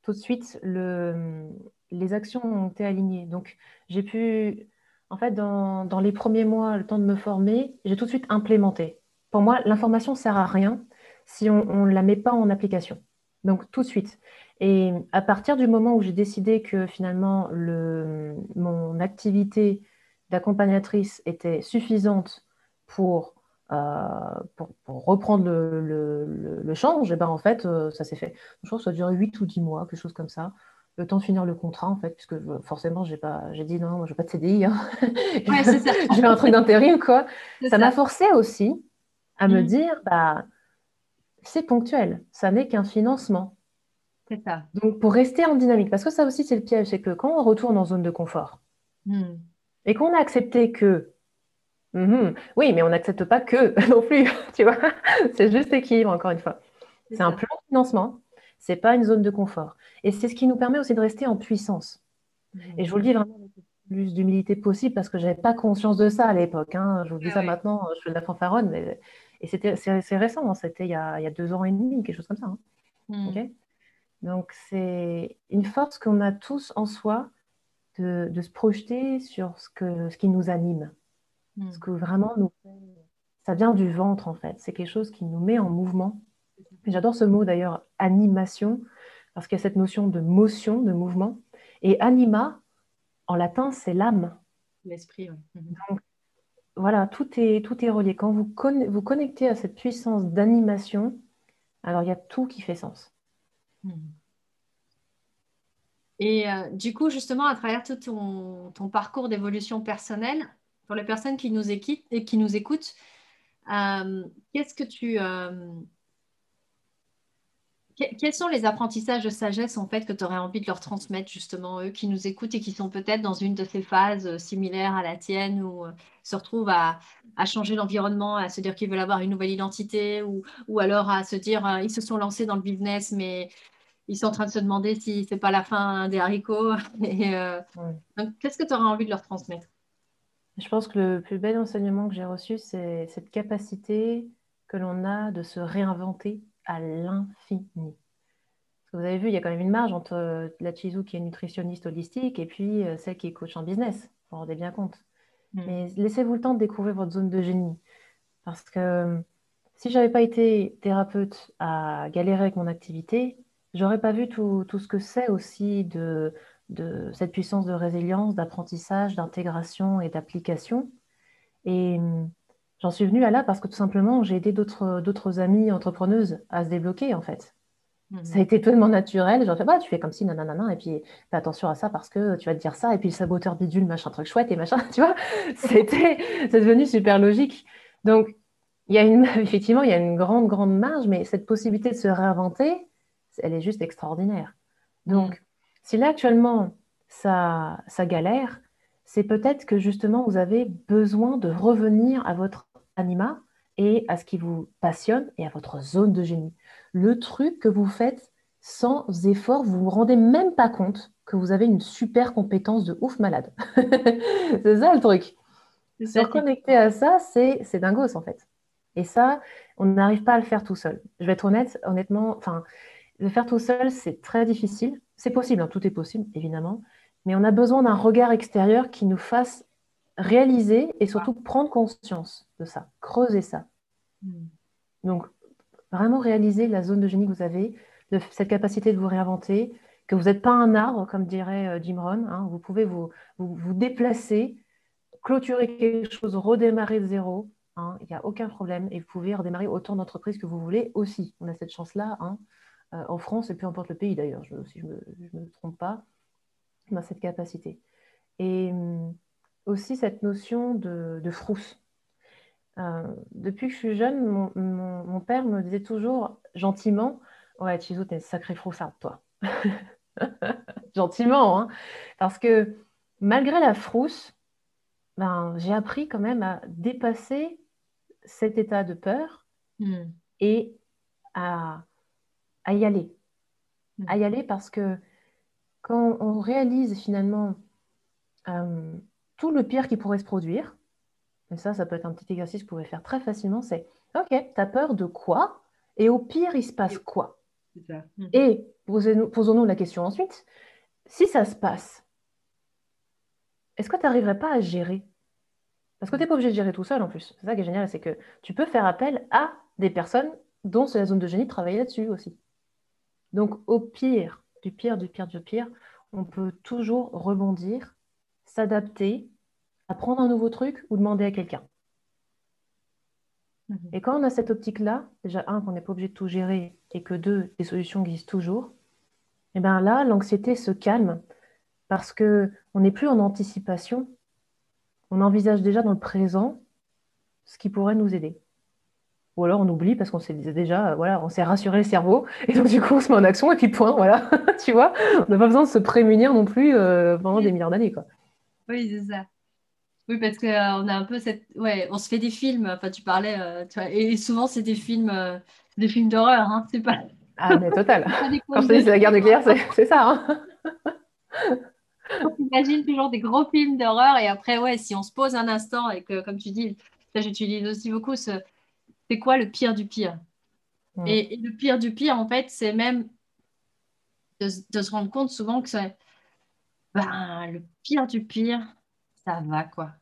tout de suite les actions ont été alignées. Donc j'ai pu, en fait, dans, les premiers mois, le temps de me former, j'ai tout de suite implémenté. Pour moi, l'information ne sert à rien si on ne la met pas en application. Donc tout de suite. Et à partir du moment où j'ai décidé que finalement mon activité d'accompagnatrice était suffisante pour euh, pour, reprendre le, le, change, et ben en fait, euh, ça s'est fait. Je pense que ça a duré 8 ou 10 mois, quelque chose comme ça. Le temps de finir le contrat, en fait, puisque forcément, j'ai pas, j'ai dit non, moi, je veux pas de CDI. Hein. Ouais, ça. *laughs* je veux un truc d'intérim, quoi. Ça m'a forcé aussi à me mm. dire, bah, c'est ponctuel, ça n'est qu'un financement. C'est ça. Donc, pour rester en dynamique, parce que ça aussi, c'est le piège, c'est que quand on retourne en zone de confort hmm. et qu'on a accepté que, mhm, oui, mais on n'accepte pas que *laughs* non plus, tu vois, c'est juste équilibre, encore une fois. C'est un plan de financement, c'est pas une zone de confort. Et c'est ce qui nous permet aussi de rester en puissance. Hmm. Et je vous le dis vraiment avec le plus d'humilité possible parce que je n'avais pas conscience de ça à l'époque. Hein. Je vous dis ça maintenant, je fais de la fanfaronne, mais... et c'est récent, hein. c'était il, y a deux ans et demi, quelque chose comme ça. Hein. Hmm. Donc, c'est une force qu'on a tous en soi de, se projeter sur ce, que, ce qui nous anime. Hmm. Ce que vraiment nous Ça vient du ventre, en fait. C'est quelque chose qui nous met en mouvement. J'adore ce mot, d'ailleurs, animation, parce qu'il y a cette notion de motion, de mouvement. Et anima, en latin, c'est l'âme. L'esprit, oui. Hmm. Donc, voilà, tout est, tout est relié. Quand vous vous connectez à cette puissance d'animation, alors il y a tout qui fait sens. Hmm. Et euh, du coup, justement, à travers tout ton, parcours d'évolution personnelle, pour les personnes qui nous, qui nous écoutent, euh, qu'est-ce que tu, euh, quels sont les apprentissages de sagesse en fait que tu aurais envie de leur transmettre justement eux qui nous écoutent et qui sont peut-être dans une de ces phases euh, similaires à la tienne ou euh, se retrouvent à, changer l'environnement, à se dire qu'ils veulent avoir une nouvelle identité ou, ou alors à se dire euh, ils se sont lancés dans le business mais ils sont en train de se demander si c'est pas la fin des haricots. *laughs* donc qu'est-ce que tu aurais envie de leur transmettre? Je pense que le plus bel enseignement que j'ai reçu c'est cette capacité que l'on a de se réinventer à l'infini. Vous avez vu, il y a quand même une marge entre euh, la Chizou qui est nutritionniste holistique et puis euh, celle qui est coach en business. Vous vous rendez bien compte. Mm. Mais laissez-vous le temps de découvrir votre zone de génie. Parce que euh, si je n'avais pas été thérapeute à galérer avec mon activité, j'aurais pas vu tout, ce que c'est aussi de, de, cette puissance de résilience, d'apprentissage, d'intégration et d'application. Et J'en suis venue à là parce que tout simplement, j'ai aidé d'autres amies entrepreneuses à se débloquer, en fait. Mhm. Ça a été tellement naturel. J'en fais, bah, tu fais comme si, nanana, et puis fais attention à ça parce que tu vas te dire ça, et puis le saboteur bidule, machin, truc chouette, et machin, *laughs* tu vois. C'était, c'est devenu super logique. Donc, il y a une, *laughs* effectivement, il y a une grande, grande marge, mais cette possibilité de se réinventer, elle est juste extraordinaire. Donc, mhm. si là, actuellement, ça, ça galère, c'est peut-être que justement, vous avez besoin de revenir à votre anima et à ce qui vous passionne et à votre zone de génie. Le truc que vous faites sans effort, vous ne vous rendez même pas compte que vous avez une super compétence de ouf malade. *laughs* c'est ça le truc. Se reconnecter à ça, c'est dingos en fait. Et ça, on n'arrive pas à le faire tout seul. Je vais être honnête, honnêtement, enfin, le faire tout seul, c'est très difficile. C'est possible, hein, tout est possible, évidemment mais on a besoin d'un regard extérieur qui nous fasse réaliser et surtout prendre conscience de ça, creuser ça. Hmm. Donc, vraiment réaliser la zone de génie que vous avez, cette capacité de vous réinventer, que vous n'êtes pas un arbre, comme dirait euh, Jim Rohn. Hein. vous pouvez vous, vous, déplacer, clôturer quelque chose, redémarrer de zéro. Hein. Il n'y a aucun problème. Et vous pouvez redémarrer autant d'entreprises que vous voulez aussi. On a cette chance-là hein, euh, en France et peu importe le pays d'ailleurs, si je ne me, trompe pas dans cette capacité. Et hum, aussi cette notion de, frousse. Euh, depuis que je suis jeune, mon, père me disait toujours gentiment Ouais, Chizo, t'es une sacrée froussarde, toi. *laughs* gentiment, hein parce que malgré la frousse, ben, j'ai appris quand même à dépasser cet état de peur hmm. et à, y aller. Hmm. À y aller parce que quand on réalise finalement euh, tout le pire qui pourrait se produire, et ça, ça peut être un petit exercice que vous pouvez faire très facilement, c'est OK, tu as peur de quoi? Et au pire, il se passe quoi? Mhm. Et posons-nous la question ensuite, si ça se passe, est-ce que tu n'arriverais pas à gérer? Parce que tu n'es pas obligé de gérer tout seul en plus. C'est ça qui est génial, c'est que tu peux faire appel à des personnes dont c'est la zone de génie de travailler là-dessus aussi. Donc au pire, du pire, du pire, du pire, on peut toujours rebondir, s'adapter, apprendre un nouveau truc ou demander à quelqu'un. Mhm. Et quand on a cette optique-là, déjà, un, qu'on n'est pas obligé de tout gérer et que deux, des solutions existent toujours, et eh bien là, l'anxiété se calme parce qu'on n'est plus en anticipation. On envisage déjà dans le présent ce qui pourrait nous aider. ou alors on oublie parce qu'on s'est déjà, voilà, on s'est rassuré le cerveau, *laughs* et donc du coup on se met en action, et puis point, voilà, *laughs* tu vois, on n'a pas besoin de se prémunir non plus pendant des milliards d'années, quoi. Oui, c'est ça. Oui, parce qu'on a un peu cette. Ouais, on se fait des films, enfin, tu parlais, tu vois, et souvent c'est des films, des films d'horreur, hein, c'est pas. Ah, mais total. *laughs* Quand je te dis c'est la guerre nucléaire, c'est ça. Hein. on imagine toujours des gros films d'horreur et après, ouais, si on se pose un instant et que, comme tu dis, ça j'utilise aussi beaucoup, ce... c'est quoi le pire du pire? Mm. et, le pire du pire, en fait, c'est même de, se rendre compte souvent que c'est ben, le pire du pire, ça va quoi.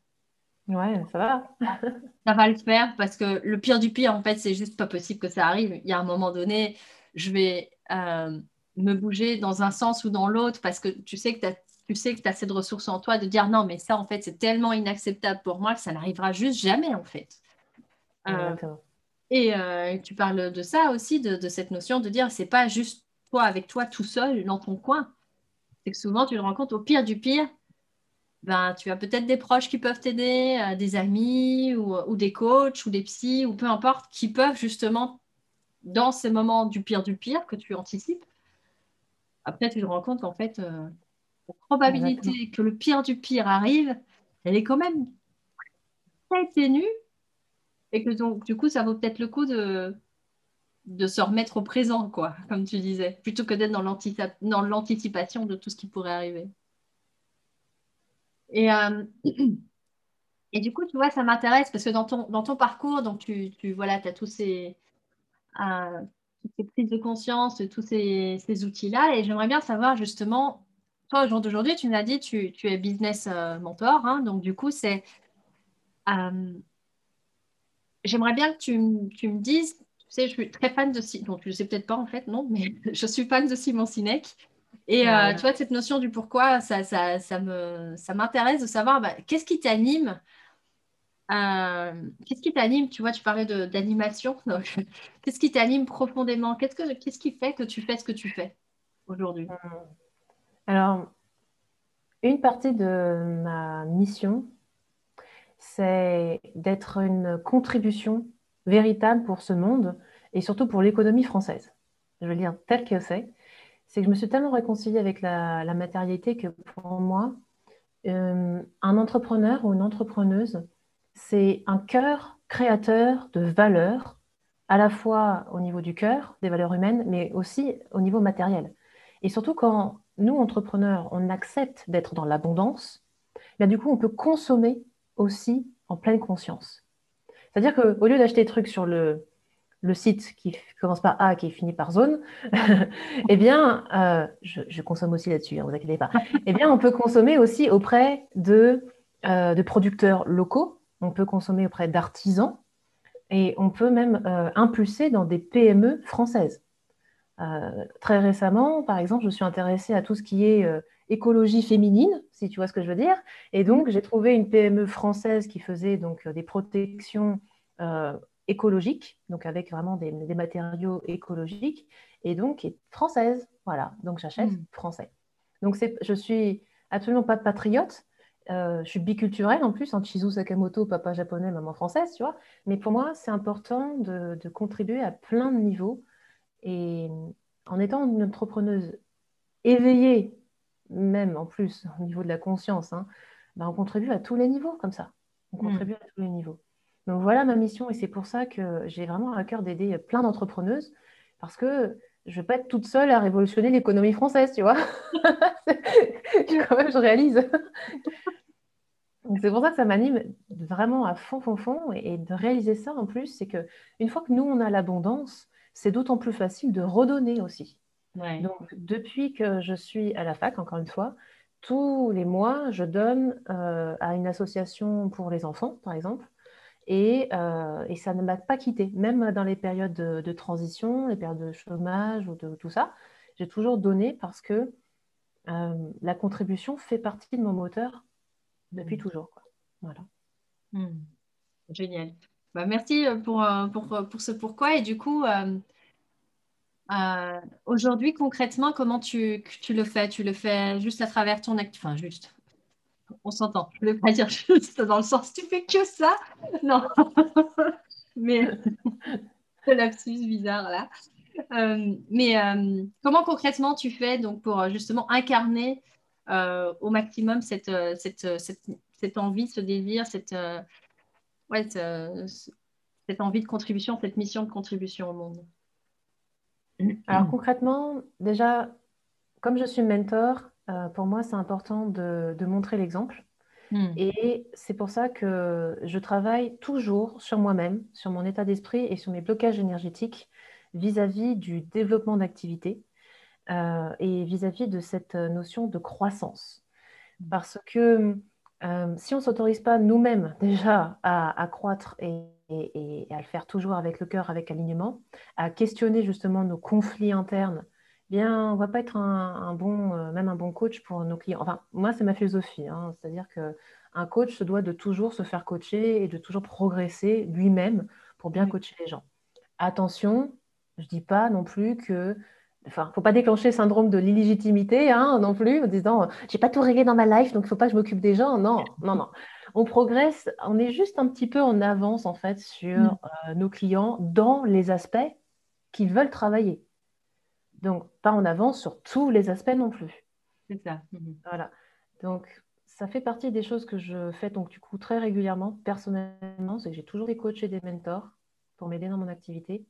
Ouais, ça va. *laughs* ça va le faire parce que le pire du pire, en fait, c'est juste pas possible que ça arrive. Il y a un moment donné, je vais euh, me bouger dans un sens ou dans l'autre parce que tu sais que tu sais que tu as cette ressource en toi de dire non, mais ça, en fait, c'est tellement inacceptable pour moi que ça n'arrivera juste jamais, en fait. Euh, et euh, tu parles de ça aussi, de, cette notion de dire c'est pas juste toi avec toi tout seul dans ton coin. C'est que souvent, tu te rends compte, au pire du pire, ben, tu as peut-être des proches qui peuvent t'aider, euh, des amis ou, ou, des coachs ou des psys ou peu importe, qui peuvent justement, dans ces moments du pire du pire que tu anticipes, après, tu te rends compte qu'en fait, la probabilité que le pire du pire arrive, elle est quand même très ténue. Et que donc, du coup, ça vaut peut-être le coup de, de se remettre au présent, quoi, comme tu disais, plutôt que d'être dans l'anticipation de tout ce qui pourrait arriver. Et, euh, *clears throat* et du coup, tu vois, ça m'intéresse parce que dans ton, dans ton parcours, donc tu, tu voilà, as tous ces, euh, toutes ces prises de conscience, tous ces, ces outils-là. Et j'aimerais bien savoir justement toi, au jour d'aujourd'hui, tu m'as dit tu, tu es business euh, mentor. Hein, donc, du coup, c'est. J'aimerais bien que tu, tu, me dises. Tu sais, je suis très fan de. Donc, tu sais peut-être pas en fait, non, mais *laughs* je suis fan de Simon Sinek. Et euh, tu vois, cette notion du pourquoi, ça, ça, ça me, ça m'intéresse de savoir bah, qu'est-ce qui t'anime. qu'est-ce qui t'anime Tu vois, tu parlais d'animation. *laughs* qu'est-ce qui t'anime profondément qu'est-ce, que, qu'est-ce qui fait que tu fais ce que tu fais aujourd'hui? Mmh. Alors, une partie de ma mission, c'est d'être une contribution véritable pour ce monde et surtout pour l'économie française. Je veux dire, tel que c'est, c'est que je me suis tellement réconciliée avec la, matérialité que pour moi, euh, un entrepreneur ou une entrepreneuse, c'est un cœur créateur de valeurs, à la fois au niveau du cœur, des valeurs humaines, mais aussi au niveau matériel. Et surtout quand nous, entrepreneurs, on accepte d'être dans l'abondance, mais du coup, on peut consommer aussi en pleine conscience. C'est-à-dire qu'au lieu d'acheter des trucs sur le, le site qui commence par A, qui finit par zone, *laughs* eh bien, euh, je, consomme aussi là-dessus, ne hein, vous inquiétez pas. *laughs* eh bien, on peut consommer aussi auprès de, euh, de producteurs locaux, on peut consommer auprès d'artisans, et on peut même euh, impulser dans des PME françaises. Très récemment, par exemple, je suis intéressée à tout ce qui est écologie féminine, si tu vois ce que je veux dire. Et donc, j'ai trouvé une PME française qui faisait donc euh, des protections écologiques, donc avec vraiment des, matériaux écologiques, et donc est française. Voilà, donc j'achète hmm. français. Donc, je suis absolument pas patriote. je suis biculturelle en plus, en hein, Chizu Sakamoto, papa japonais, maman française, tu vois. Mais pour moi, c'est important de, de contribuer à plein de niveaux et en étant une entrepreneuse éveillée, même en plus au niveau de la conscience, hein, ben, on contribue à tous les niveaux comme ça. On hmm. contribue à tous les niveaux. Donc voilà ma mission et c'est pour ça que j'ai vraiment à cœur d'aider plein d'entrepreneuses parce que je ne vais pas être toute seule à révolutionner l'économie française, tu vois. *laughs* quand même, je réalise. c'est pour ça que ça m'anime vraiment à fond, fond, fond. Et de réaliser ça en plus, c'est que une fois que nous, on a l'abondance, c'est d'autant plus facile de redonner aussi. Donc, depuis que je suis à la fac, encore une fois, tous les mois, je donne euh, à une association pour les enfants, par exemple, et, euh, ça ne m'a pas quitté, même dans les périodes de, transition, les périodes de chômage ou de tout ça. J'ai toujours donné parce que euh, la contribution fait partie de mon moteur depuis mmh. toujours. Voilà. Mmh. Génial. Bah, merci pour, pour, pour, ce pourquoi. Et du coup, aujourd'hui, concrètement, comment tu, tu, le fais? Tu le fais juste à travers ton acte Enfin, juste. On s'entend. Je ne veux pas dire juste dans le sens tu fais que ça? Non. *laughs* Mais *laughs* ce lapsus bizarre là. Euh, mais euh, comment concrètement tu fais donc pour justement incarner au maximum cette, cette, cette, cette, envie, ce désir, cette, ouais, cette envie de contribution, cette mission de contribution au monde? Alors concrètement, déjà, comme je suis mentor, pour moi, c'est important de, de montrer l'exemple. Hmm. Et c'est pour ça que je travaille toujours sur moi-même, sur mon état d'esprit et sur mes blocages énergétiques vis-à-vis du développement d'activité euh, et vis-à-vis de cette notion de croissance. Parce que euh, si on ne s'autorise pas nous-mêmes *laughs* déjà à, croître et, à le faire toujours avec le cœur, avec alignement, à questionner justement nos conflits internes, eh bien, on ne va pas être un, bon, euh, même un bon coach pour nos clients. Enfin, moi, c'est ma philosophie. Hein. C'est-à-dire qu'un coach se doit de toujours se faire coacher et de toujours progresser lui-même pour bien coacher les gens. Attention, je ne dis pas non plus que. Enfin, il ne faut pas déclencher le syndrome de l'illégitimité hein, non plus, en disant j'ai pas tout réglé dans ma life, donc il ne faut pas que je m'occupe des gens. Non, non, non. On progresse, on est juste un petit peu en avance en fait sur mm. euh, nos clients dans les aspects qu'ils veulent travailler. Donc, pas en avance sur tous les aspects non plus. C'est ça. Mm-hmm. Voilà. Donc, ça fait partie des choses que je fais donc du coup très régulièrement, personnellement, c'est que j'ai toujours des coachs et des mentors pour m'aider dans mon activité.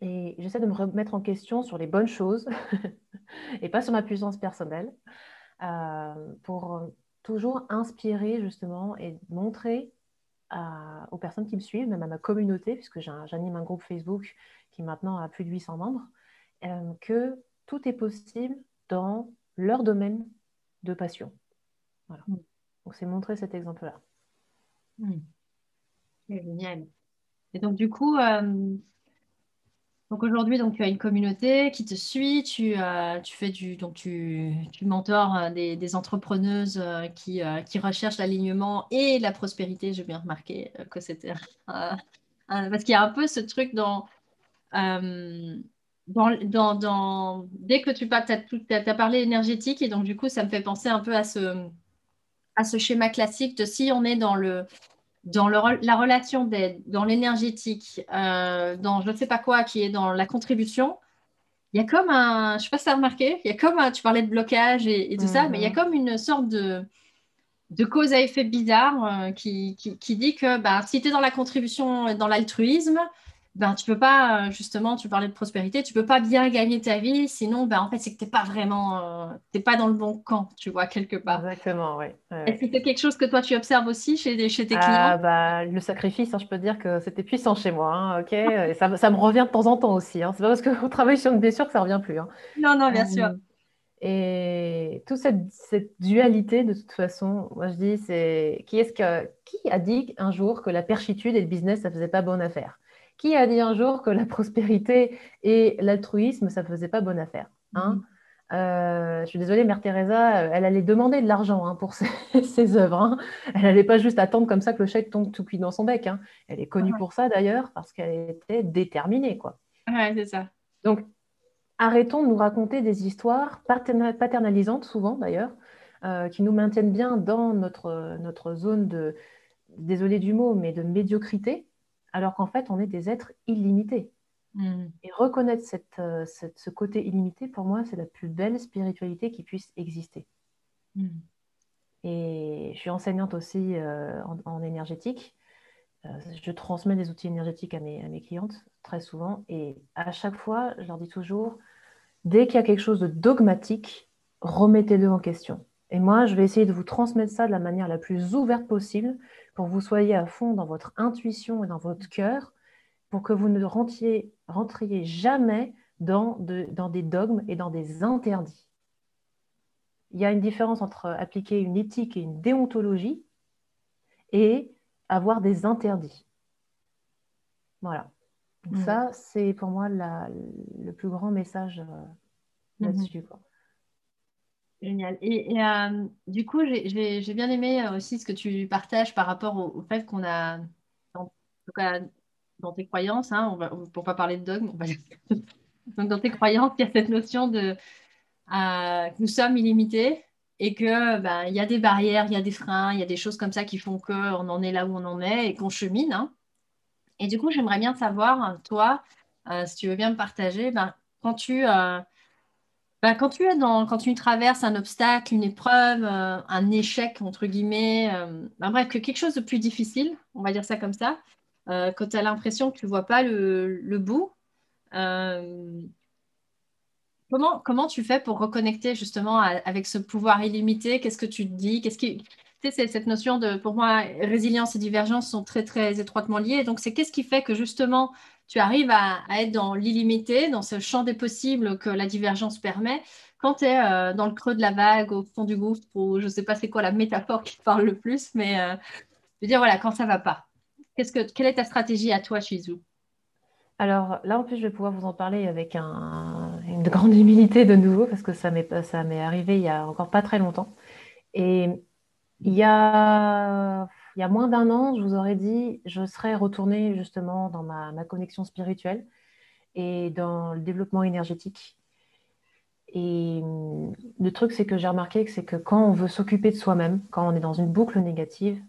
Et j'essaie de me remettre en question sur les bonnes choses *laughs* et pas sur ma puissance personnelle euh, pour toujours inspirer justement et montrer aux personnes qui me suivent, même à ma communauté, puisque j'anime un groupe Facebook qui maintenant a plus de 800 membres, euh, que tout est possible dans leur domaine de passion. Voilà. Mm. Donc c'est montrer cet exemple-là. Mm. Génial. Et donc du coup, euh, donc aujourd'hui, donc tu as une communauté qui te suit, tu, euh, fais du, donc tu, tu mentors euh, des, entrepreneuses euh, qui, recherchent l'alignement et la prospérité. J'ai bien remarqué que c'était parce qu'il y a un peu ce truc dans, dans, dans, dès que tu parles, tu as, parlé énergétique et donc du coup, ça me fait penser un peu à ce, à ce schéma classique de si on est dans le dans la relation d'aide, dans l'énergétique, euh, dans je ne sais pas quoi, qui est dans la contribution, il y a comme un, je ne sais pas si tu as remarqué, il y a comme un, tu parlais de blocage et, tout ça, mais il y a mhm. comme une sorte de, de cause à effet bizarre euh, qui, qui, dit que bah, si tu es dans la contribution, dans l'altruisme, ben, tu peux pas, euh, justement, tu parlais de prospérité, tu peux pas bien gagner ta vie, sinon, ben, en fait, c'est que tu n'es pas vraiment, euh, pas dans le bon camp, tu vois, quelque part. Exactement, oui. Est-ce que c'est quelque chose que toi, tu observes aussi chez, chez tes clients? ah, bah, Le sacrifice, hein, je peux dire que c'était puissant chez moi, hein, ok Et ça, ça, me revient de temps en temps aussi. Hein. C'est pas parce qu'on *laughs* travaille sur une blessure que ça revient plus. Hein. Non, non, bien sûr. Euh, et toute cette, cette, dualité, de toute façon, moi je dis, c'est qui, est-ce que, qui a dit un jour que la perchitude et le business, ça faisait pas bonne affaire? Qui a dit un jour que la prospérité et l'altruisme, ça ne faisait pas bonne affaire hein mhm. euh, Je suis désolée, Mère Teresa, elle allait demander de l'argent hein, pour *laughs* ses, œuvres. Hein. Elle n'allait pas juste attendre comme ça que le chèque tombe tout cuit dans son bec. Elle est connue pour ça d'ailleurs, parce qu'elle était déterminée. Quoi. Ouais, c'est ça. Donc, arrêtons de nous raconter des histoires paternalisantes, souvent d'ailleurs, euh, qui nous maintiennent bien dans notre, notre zone de, désolé du mot, mais de médiocrité alors qu'en fait, on est des êtres illimités. Hmm. Et reconnaître euh, ce côté illimité, pour moi, c'est la plus belle spiritualité qui puisse exister. Hmm. Et je suis enseignante aussi euh, en, énergétique. Euh, je transmets des outils énergétiques à mes, à mes, clientes très souvent. Et à chaque fois, je leur dis toujours, dès qu'il y a quelque chose de dogmatique, remettez-le en question. Et moi, je vais essayer de vous transmettre ça de la manière la plus ouverte possible pour que vous soyez à fond dans votre intuition et dans votre cœur, pour que vous ne rentriez, rentriez jamais dans, dans des dogmes et dans des interdits. Il y a une différence entre appliquer une éthique et une déontologie et avoir des interdits. Voilà. Mmh. Ça, c'est pour moi le plus grand message euh, mmh. Génial. Et, euh, du coup, j'ai bien aimé euh, aussi ce que tu partages par rapport au, fait qu'on a, en tout cas dans tes croyances, hein, pour ne pas parler de dogme, *laughs* donc dans tes croyances, il y a cette notion de euh, que nous sommes illimités et que ben, il y a des barrières, il y a des freins, il y a des choses comme ça qui font qu'on en est là où on en est et qu'on chemine. Hein. Et du coup, j'aimerais bien savoir, toi, si tu veux bien me partager, ben, quand tu bah, quand tu es dans, quand tu traverses un obstacle, une épreuve, euh, un échec, entre guillemets, euh, bah, bref, que quelque chose de plus difficile, on va dire ça comme ça, euh, quand tu as l'impression que tu ne vois pas le, bout, comment, comment tu fais pour reconnecter justement avec ce pouvoir illimité? Qu'est-ce que tu te dis? Qu'est-ce qui... Tu sais, cette notion de, pour moi, résilience et divergence sont très, très étroitement liées. Donc, c'est qu'est-ce qui fait que justement, tu arrives à, être dans l'illimité, dans ce champ des possibles que la divergence permet, quand tu es euh, dans le creux de la vague, au fond du gouffre, ou je ne sais pas c'est quoi la métaphore qui parle le plus, mais euh, je veux dire, voilà, quand ça ne va pas. Que, quelle est ta stratégie à toi, Shizou alors là, en plus, je vais pouvoir vous en parler avec une grande humilité de nouveau, parce que ça m'est, ça m'est arrivé il y a encore pas très longtemps. Et il y a il y a moins d'un an, je vous aurais dit, je serais retournée justement dans ma, connexion spirituelle et dans le développement énergétique. Et hum, le truc, c'est que j'ai remarqué que c'est que quand on veut s'occuper de soi-même, quand on est dans une boucle négative,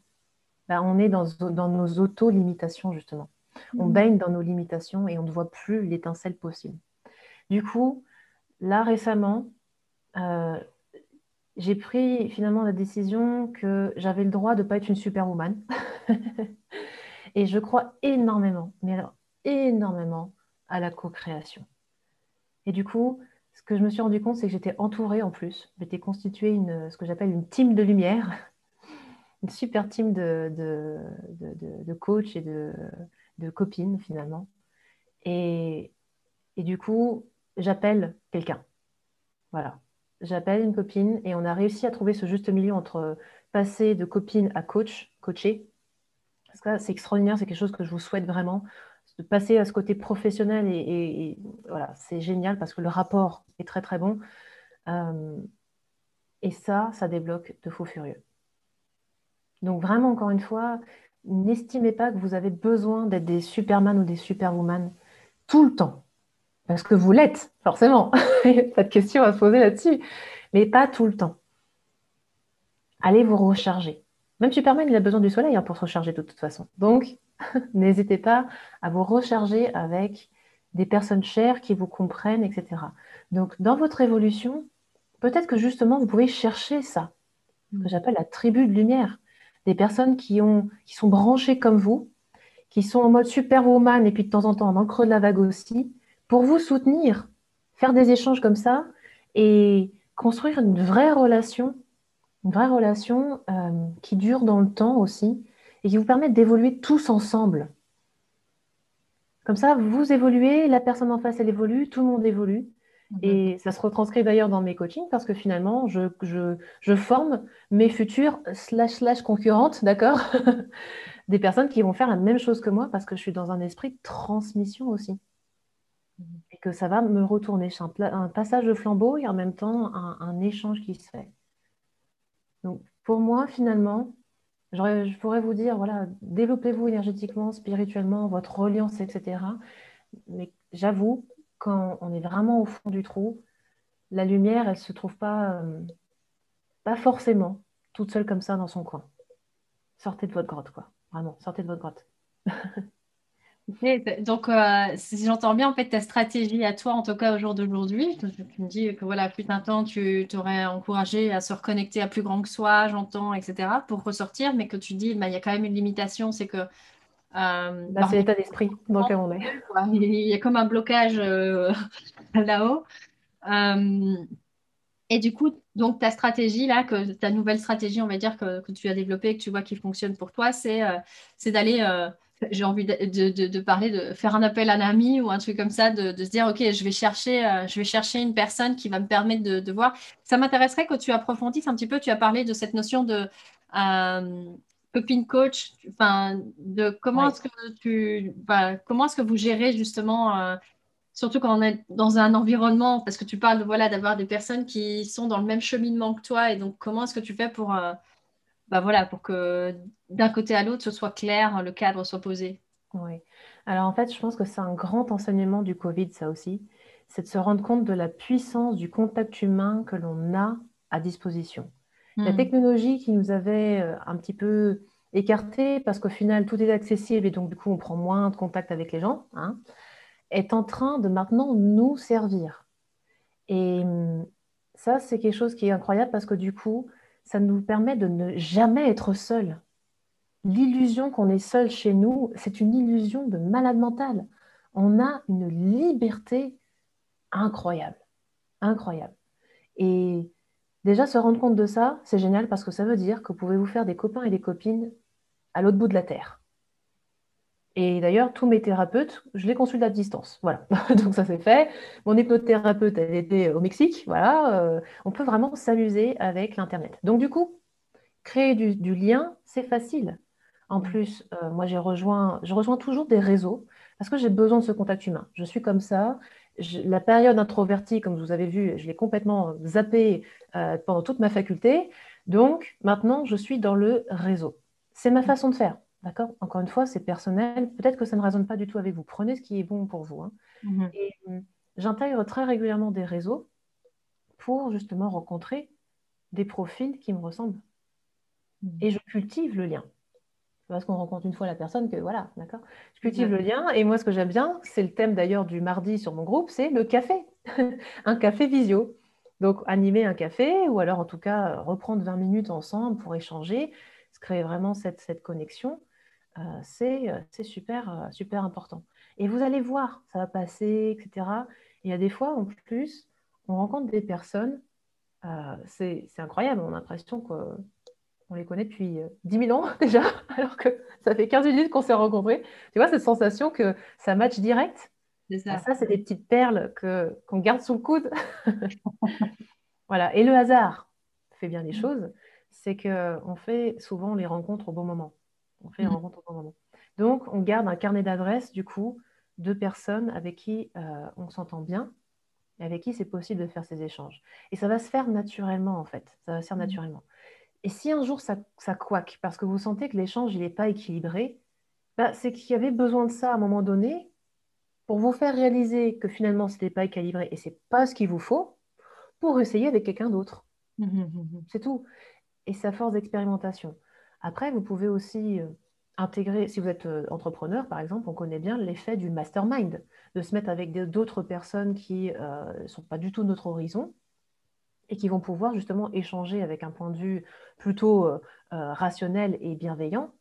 bah, on est dans, nos auto-limitations, justement. On mmh. baigne dans nos limitations et on ne voit plus l'étincelle possible. Du coup, là récemment, euh, j'ai pris finalement la décision que j'avais le droit de ne pas être une superwoman. *laughs* et je crois énormément, mais alors énormément, à la co-création. Et du coup, ce que je me suis rendu compte, c'est que j'étais entourée en plus. J'étais constituée une, ce que j'appelle une team de lumière, *laughs* une super team de, de, de, de coachs et de, copines finalement. Et, et du coup, j'appelle quelqu'un. Voilà j'appelle une copine et on a réussi à trouver ce juste milieu entre passer de copine à coach, coacher. C'est extraordinaire, c'est quelque chose que je vous souhaite vraiment, de passer à ce côté professionnel et, voilà, c'est génial parce que le rapport est très très bon. Euh, et ça, ça débloque de faux furieux. Donc vraiment, encore une fois, n'estimez pas que vous avez besoin d'être des Superman ou des Superwoman tout le temps. Parce que vous l'êtes, forcément. *laughs* pas de question à se poser là-dessus. Mais pas tout le temps. Allez vous recharger. Même Superman, il a besoin du soleil hein, pour se recharger de toute façon. Donc, *laughs* n'hésitez pas à vous recharger avec des personnes chères qui vous comprennent, etc. Donc, dans votre évolution, peut-être que justement, vous pouvez chercher ça, ce que j'appelle la tribu de lumière. Des personnes qui, ont, qui sont branchées comme vous, qui sont en mode superwoman et puis de temps en temps le creux de la vague aussi, pour vous soutenir, faire des échanges comme ça et construire une vraie relation, une vraie relation euh, qui dure dans le temps aussi et qui vous permette d'évoluer tous ensemble. Comme ça, vous évoluez, la personne en face, elle évolue, tout le monde évolue. Mhm. Et ça se retranscrit d'ailleurs dans mes coachings parce que finalement, je, je forme mes futures slash slash concurrentes, d'accord *laughs* Des personnes qui vont faire la même chose que moi parce que je suis dans un esprit de transmission aussi que ça va me retourner. C'est un, passage de flambeau et en même temps un, échange qui se fait. Donc pour moi, finalement, je pourrais vous dire, voilà, développez-vous énergétiquement, spirituellement, votre reliance, etc. Mais j'avoue, quand on est vraiment au fond du trou, la lumière, elle ne se trouve pas, euh, pas forcément toute seule comme ça dans son coin. Sortez de votre grotte, quoi. Vraiment, sortez de votre grotte. *laughs* donc, euh, si j'entends bien, en fait, ta stratégie à toi, en tout cas au jour d'aujourd'hui, tu me dis que voilà, plus d'un temps, tu t'aurais encouragé à se reconnecter à plus grand que soi, j'entends, etc., pour ressortir, mais que tu dis, bah, il y a quand même une limitation, c'est que. Euh, bah, c'est l'état d'esprit dans lequel on est. *laughs* Il y a comme un blocage euh, *laughs* là-haut. et du coup, donc ta stratégie là, que ta nouvelle stratégie, on va dire que, que tu as développée, que tu vois qui fonctionne pour toi, c'est c'est d'aller j'ai envie de, parler, de faire un appel à un ami ou un truc comme ça, de, se dire, OK, je vais, chercher, euh, je vais chercher une personne qui va me permettre de, voir. Ça m'intéresserait que tu approfondisses un petit peu, tu as parlé de cette notion de euh, copine coach, enfin, de comment est-ce que tu, comment est-ce que vous gérez justement, euh, surtout quand on est dans un environnement, parce que tu parles voilà, d'avoir des personnes qui sont dans le même cheminement que toi, et donc comment est-ce que tu fais pour bah voilà, pour que d'un côté à l'autre, ce soit clair, le cadre soit posé. Oui. Alors en fait, je pense que c'est un grand enseignement du Covid, ça aussi, c'est de se rendre compte de la puissance du contact humain que l'on a à disposition. La hmm. technologie qui nous avait euh, un petit peu écarté parce qu'au final, tout est accessible et donc du coup, on prend moins de contact avec les gens, hein, est en train de maintenant nous servir. Et hum, ça, c'est quelque chose qui est incroyable parce que du coup, ça nous permet de ne jamais être seul. L'illusion qu'on est seul chez nous, c'est une illusion de malade mental. On a une liberté incroyable, incroyable. Et déjà, se rendre compte de ça, c'est génial parce que ça veut dire que vous pouvez vous faire des copains et des copines à l'autre bout de la Terre. Et d'ailleurs, tous mes thérapeutes, je les consulte à distance. Voilà, *laughs* donc ça c'est fait. Mon hypnothérapeute, elle était au Mexique. Voilà, euh, on peut vraiment s'amuser avec l'Internet. Donc du coup, créer du, lien, c'est facile. En mmh. plus, euh, moi j'ai rejoint, je rejoins toujours des réseaux parce que j'ai besoin de ce contact humain. Je suis comme ça. la période introvertie, comme vous avez vu, je l'ai complètement zappée euh, pendant toute ma faculté. Donc maintenant, je suis dans le réseau. C'est ma mmh. façon de faire. D'accord? Encore une fois, c'est personnel. Peut-être que ça ne résonne pas du tout avec vous. Prenez ce qui est bon pour vous. Hein. Mhm. Et hum, j'intègre très régulièrement des réseaux pour justement rencontrer des profils qui me ressemblent. Mhm. Et je cultive le lien. Parce qu'on rencontre une fois la personne que voilà, d'accord? Je cultive le lien. Et moi, ce que j'aime bien, c'est le thème d'ailleurs du mardi sur mon groupe, c'est le café. *laughs* un café visio. Donc, animer un café, ou alors en tout cas reprendre 20 minutes ensemble pour échanger, se créer vraiment cette, cette connexion. Euh, euh, c'est super, euh, super important. Et vous allez voir, ça va passer, etc. il y a des fois, en plus, on rencontre des personnes, c'est incroyable, on a l'impression qu'on les connaît depuis 10 000 ans *laughs* déjà, alors que ça fait 15 minutes qu'on s'est rencontrés. Tu vois, cette sensation que ça match direct. Ça, ça c'est des petites perles qu'on garde sous le coude. *laughs* voilà. Et le hasard fait bien les mmh. choses, c'est qu'on fait souvent les rencontres au bon moment. On fait une mmh. rencontre moment. Donc, on garde un carnet d'adresses, du coup, de personnes avec qui euh, on s'entend bien et avec qui c'est possible de faire ces échanges. Et ça va se faire naturellement, en fait. Ça va se faire mmh. naturellement. Et si un jour ça, ça parce que vous sentez que l'échange n'est pas équilibré, bah, c'est qu'il y avait besoin de ça à un moment donné pour vous faire réaliser que finalement ce n'était pas équilibré et c'est pas ce qu'il vous faut pour essayer avec quelqu'un d'autre. Mmh, c'est tout. Et ça force d'expérimentation. Après, vous pouvez aussi euh, intégrer, si vous êtes euh, entrepreneur, par exemple, on connaît bien l'effet du mastermind, de se mettre avec d'autres personnes qui ne euh, sont pas du tout notre horizon et qui vont pouvoir justement échanger avec un point de vue plutôt rationnel et bienveillant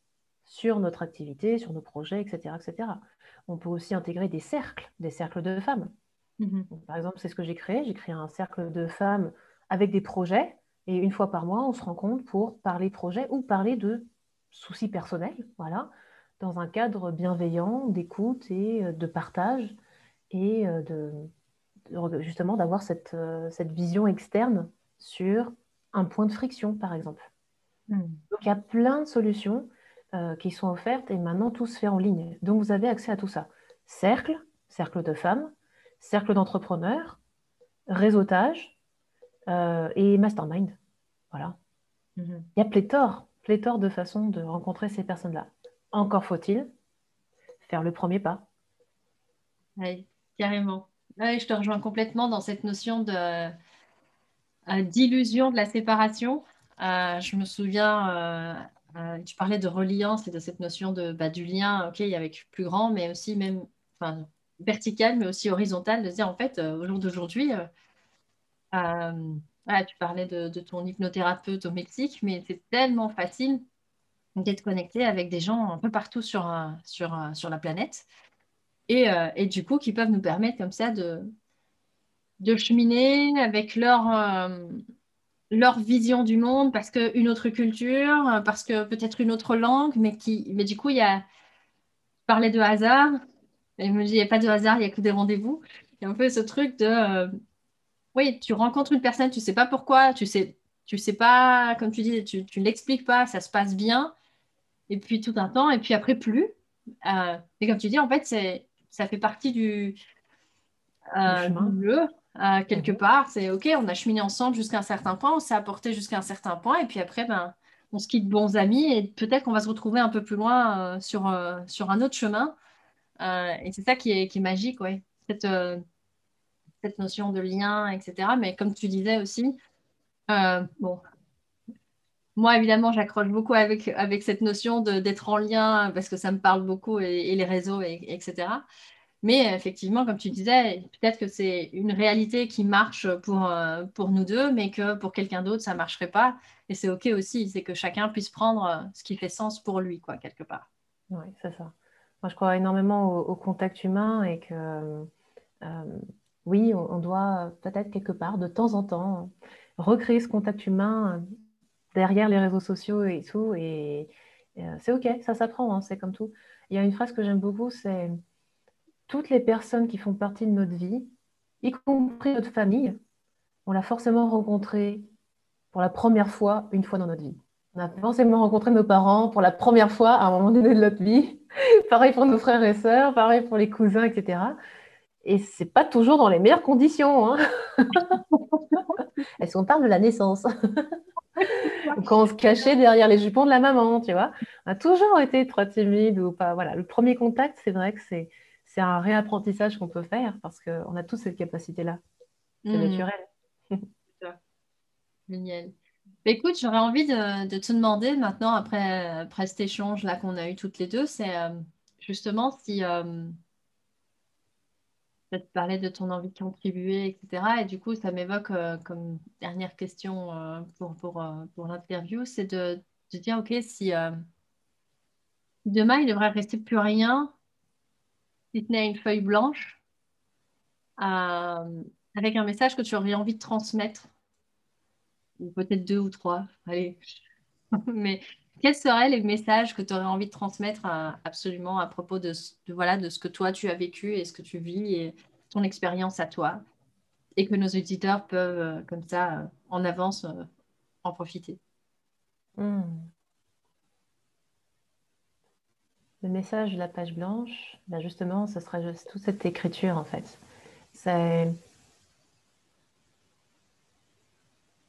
sur notre activité, sur nos projets, etc., etc. On peut aussi intégrer des cercles, des cercles de femmes. Mmh par exemple, c'est ce que j'ai créé. J'ai créé un cercle de femmes avec des projets et une fois par mois, on se rencontre pour parler projet ou parler de soucis personnels, voilà, dans un cadre bienveillant, d'écoute et euh, de partage, et euh, de, justement d'avoir cette, euh, cette, vision externe sur un point de friction, par exemple. Hmm. Donc il y a plein de solutions qui sont offertes et maintenant tout se fait en ligne. Donc vous avez accès à tout ça. Cercle, cercle de femmes, cercle d'entrepreneurs, réseautage et mastermind. Voilà. Mhm. Il y a pléthore, pléthore de façons de rencontrer ces personnes-là. Encore faut-il faire le premier pas. Oui, carrément. je te rejoins complètement dans cette notion de euh, d'illusion de la séparation. Euh, je me souviens, euh, tu parlais de reliance et de cette notion de, bah, du lien ok, avec plus grand, mais aussi même enfin, vertical, mais aussi horizontal, de dire en fait, au jour d'aujourd'hui, tu parlais de, ton hypnothérapeute au Mexique, mais c'est tellement facile d'être connecté avec des gens un peu partout sur, la planète. Et, euh, et, du coup, qui peuvent nous permettre comme ça de, cheminer avec leur, euh, leur vision du monde, parce qu'une autre culture, parce que peut-être une autre langue, mais, qui, mais du coup, il y a... Je parlais de hasard, et je me dis, il n'y a pas de hasard, il n'y a que des rendez-vous. Il y a un peu ce truc de... Euh, oui, tu rencontres une personne, tu sais pas pourquoi, tu sais, tu sais pas, comme tu dis, tu, tu ne l'expliques pas, ça se passe bien, et puis tout un temps, et puis après plus. Euh, mais comme tu dis, en fait, c'est, ça fait partie du, euh, jeu, euh, quelque mhm. part. C'est OK, on a cheminé ensemble jusqu'à un certain point, on s'est apporté jusqu'à un certain point, et puis après, ben, on se quitte bons amis, et peut-être qu'on va se retrouver un peu plus loin sur, sur un autre chemin. et c'est ça qui est, qui est magique, ouais. Cette, cette notion de lien, etc. Mais comme tu disais aussi, euh, bon, moi, évidemment, j'accroche beaucoup avec, avec cette notion d'être en lien parce que ça me parle beaucoup et, les réseaux, et, etc. Mais effectivement, comme tu disais, peut-être que c'est une réalité qui marche pour, euh, pour nous deux, mais que pour quelqu'un d'autre, ça ne marcherait pas. Et c'est OK aussi, c'est que chacun puisse prendre euh, ce qui fait sens pour lui, quoi, quelque part. Oui, c'est ça. Moi, je crois énormément au, contact humain et que, oui, on, doit peut-être quelque part, de temps en temps, recréer ce contact humain derrière les réseaux sociaux et tout. Et, c'est OK, ça s'apprend, hein, c'est comme tout. Il y a une phrase que j'aime beaucoup, c'est toutes les personnes qui font partie de notre vie, y compris notre famille, on l'a forcément rencontré pour la première fois une fois dans notre vie. On a forcément rencontré nos parents pour la première fois à un moment donné de notre vie. *laughs* pareil pour nos frères et sœurs, pareil pour les cousins, etc. Et c'est pas toujours dans les meilleures conditions. Hein *laughs* Est-ce qu'on parle de la naissance? *laughs* Quand on se cachait derrière les jupons de la maman, tu vois? On a toujours été trop timide ou pas. Voilà, le premier contact, c'est vrai que c'est c'est un réapprentissage qu'on peut faire parce qu'on a tous cette capacité-là. C'est mmh. naturel. Génial. Bah, écoute, j'aurais envie de, te demander maintenant, après, cet échange-là qu'on a eu toutes les deux, c'est euh, justement si euh, tu parlais de ton envie de contribuer, etc. Et du coup, ça m'évoque euh, comme dernière question euh, pour, pour, pour l'interview, c'est de, de, dire, OK, si demain, il devrait rester plus rien si tu une feuille blanche euh, avec un message que tu aurais envie de transmettre, ou peut-être deux ou trois, allez. *laughs* Mais quels seraient les messages que tu aurais envie de transmettre euh, absolument à propos de, voilà, de ce que toi tu as vécu et ce que tu vis et ton expérience à toi et que nos auditeurs peuvent euh, comme ça en avance en profiter? Hmm. Le message de la page blanche, ben justement, ce sera juste toute cette écriture en fait. C'est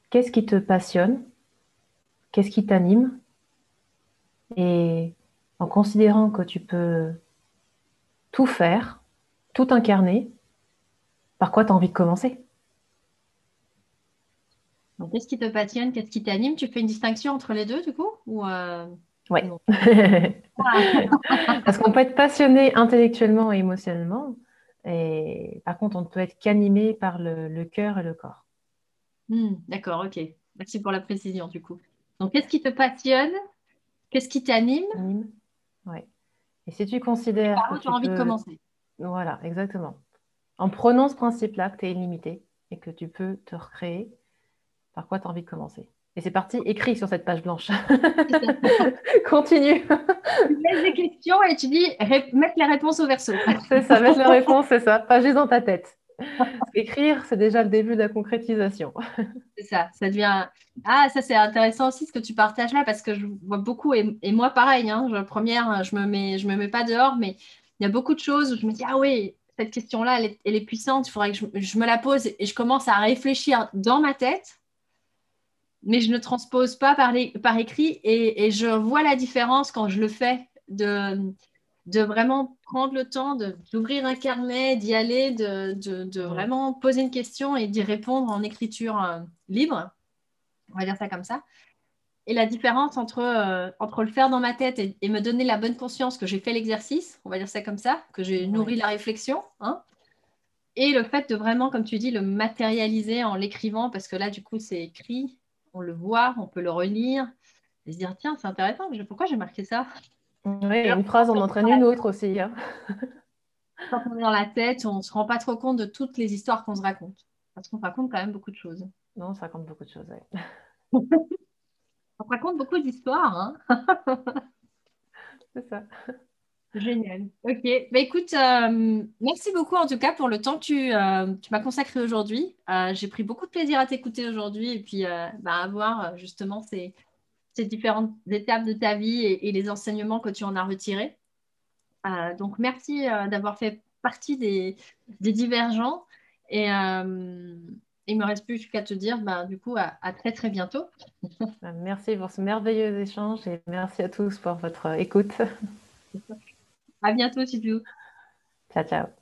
qu'est-ce qui te passionne, qu'est-ce qui t'anime, et en considérant que tu peux tout faire, tout incarner, par quoi tu as envie de commencer? Qu'est-ce qui te passionne, qu'est-ce qui t'anime? Tu fais une distinction entre les deux du coup? Ou euh, oui. *laughs* *laughs* Parce qu'on peut être passionné intellectuellement et émotionnellement, et par contre, on ne peut être qu'animé par le, cœur et le corps. Hmm, d'accord, ok. Merci pour la précision du coup. Donc, qu'est-ce qui te passionne? Qu'est-ce qui t'anime Oui. Et si tu considères. Par que tu as envie de commencer? Voilà, exactement. En prenant ce principe-là, que tu es illimité et que tu peux te recréer, par quoi tu as envie de commencer? Et c'est parti, écrit sur cette page blanche. *laughs* Continue. Tu laisses des questions et tu dis mettre les réponses au verso. c'est ça, mettre les réponses, c'est ça, pas juste dans ta tête. *laughs* Écrire, c'est déjà le début de la concrétisation. *laughs* C'est ça, ça devient. Ah, ça c'est intéressant aussi ce que tu partages là parce que je vois beaucoup et, moi pareil. Hein, première, je me me mets pas dehors, mais il y a beaucoup de choses où je me dis ah oui, cette question-là, elle, est, puissante. Il faudrait que je, me la pose et je commence à réfléchir dans ma tête mais je ne transpose pas par, par écrit et, je vois la différence quand je le fais de, de vraiment prendre le temps d'ouvrir un carnet, d'y aller, de, de, vraiment poser une question et d'y répondre en écriture euh, libre. On va dire ça comme ça. Et la différence entre, euh, entre le faire dans ma tête et, me donner la bonne conscience que j'ai fait l'exercice, on va dire ça comme ça, que j'ai nourri la réflexion, hein, et le fait de vraiment, comme tu dis, le matérialiser en l'écrivant, parce que là, du coup, c'est écrit, on le voit, on peut le relire et se dire tiens, c'est intéressant, pourquoi j'ai marqué ça? Oui, une phrase en entraîne une autre aussi. Hein. *laughs* Quand on est dans la tête, on ne se rend pas trop compte de toutes les histoires qu'on se raconte. Parce qu'on raconte quand même beaucoup de choses. Non, on se raconte beaucoup de choses, *laughs* on raconte beaucoup d'histoires. Hein *laughs* c'est ça. Génial. Ok. Bah, écoute, euh, merci beaucoup en tout cas pour le temps que tu, euh, m'as consacré aujourd'hui. Euh, j'ai pris beaucoup de plaisir à t'écouter aujourd'hui et puis bah, à voir justement ces, différentes étapes de ta vie et, les enseignements que tu en as retirés. donc merci d'avoir fait partie des, divergents et il me reste plus qu'à te dire bah, du coup à, à très très bientôt. *laughs* merci pour ce merveilleux échange et merci à tous pour votre écoute. À bientôt, Titou. Ciao, ciao.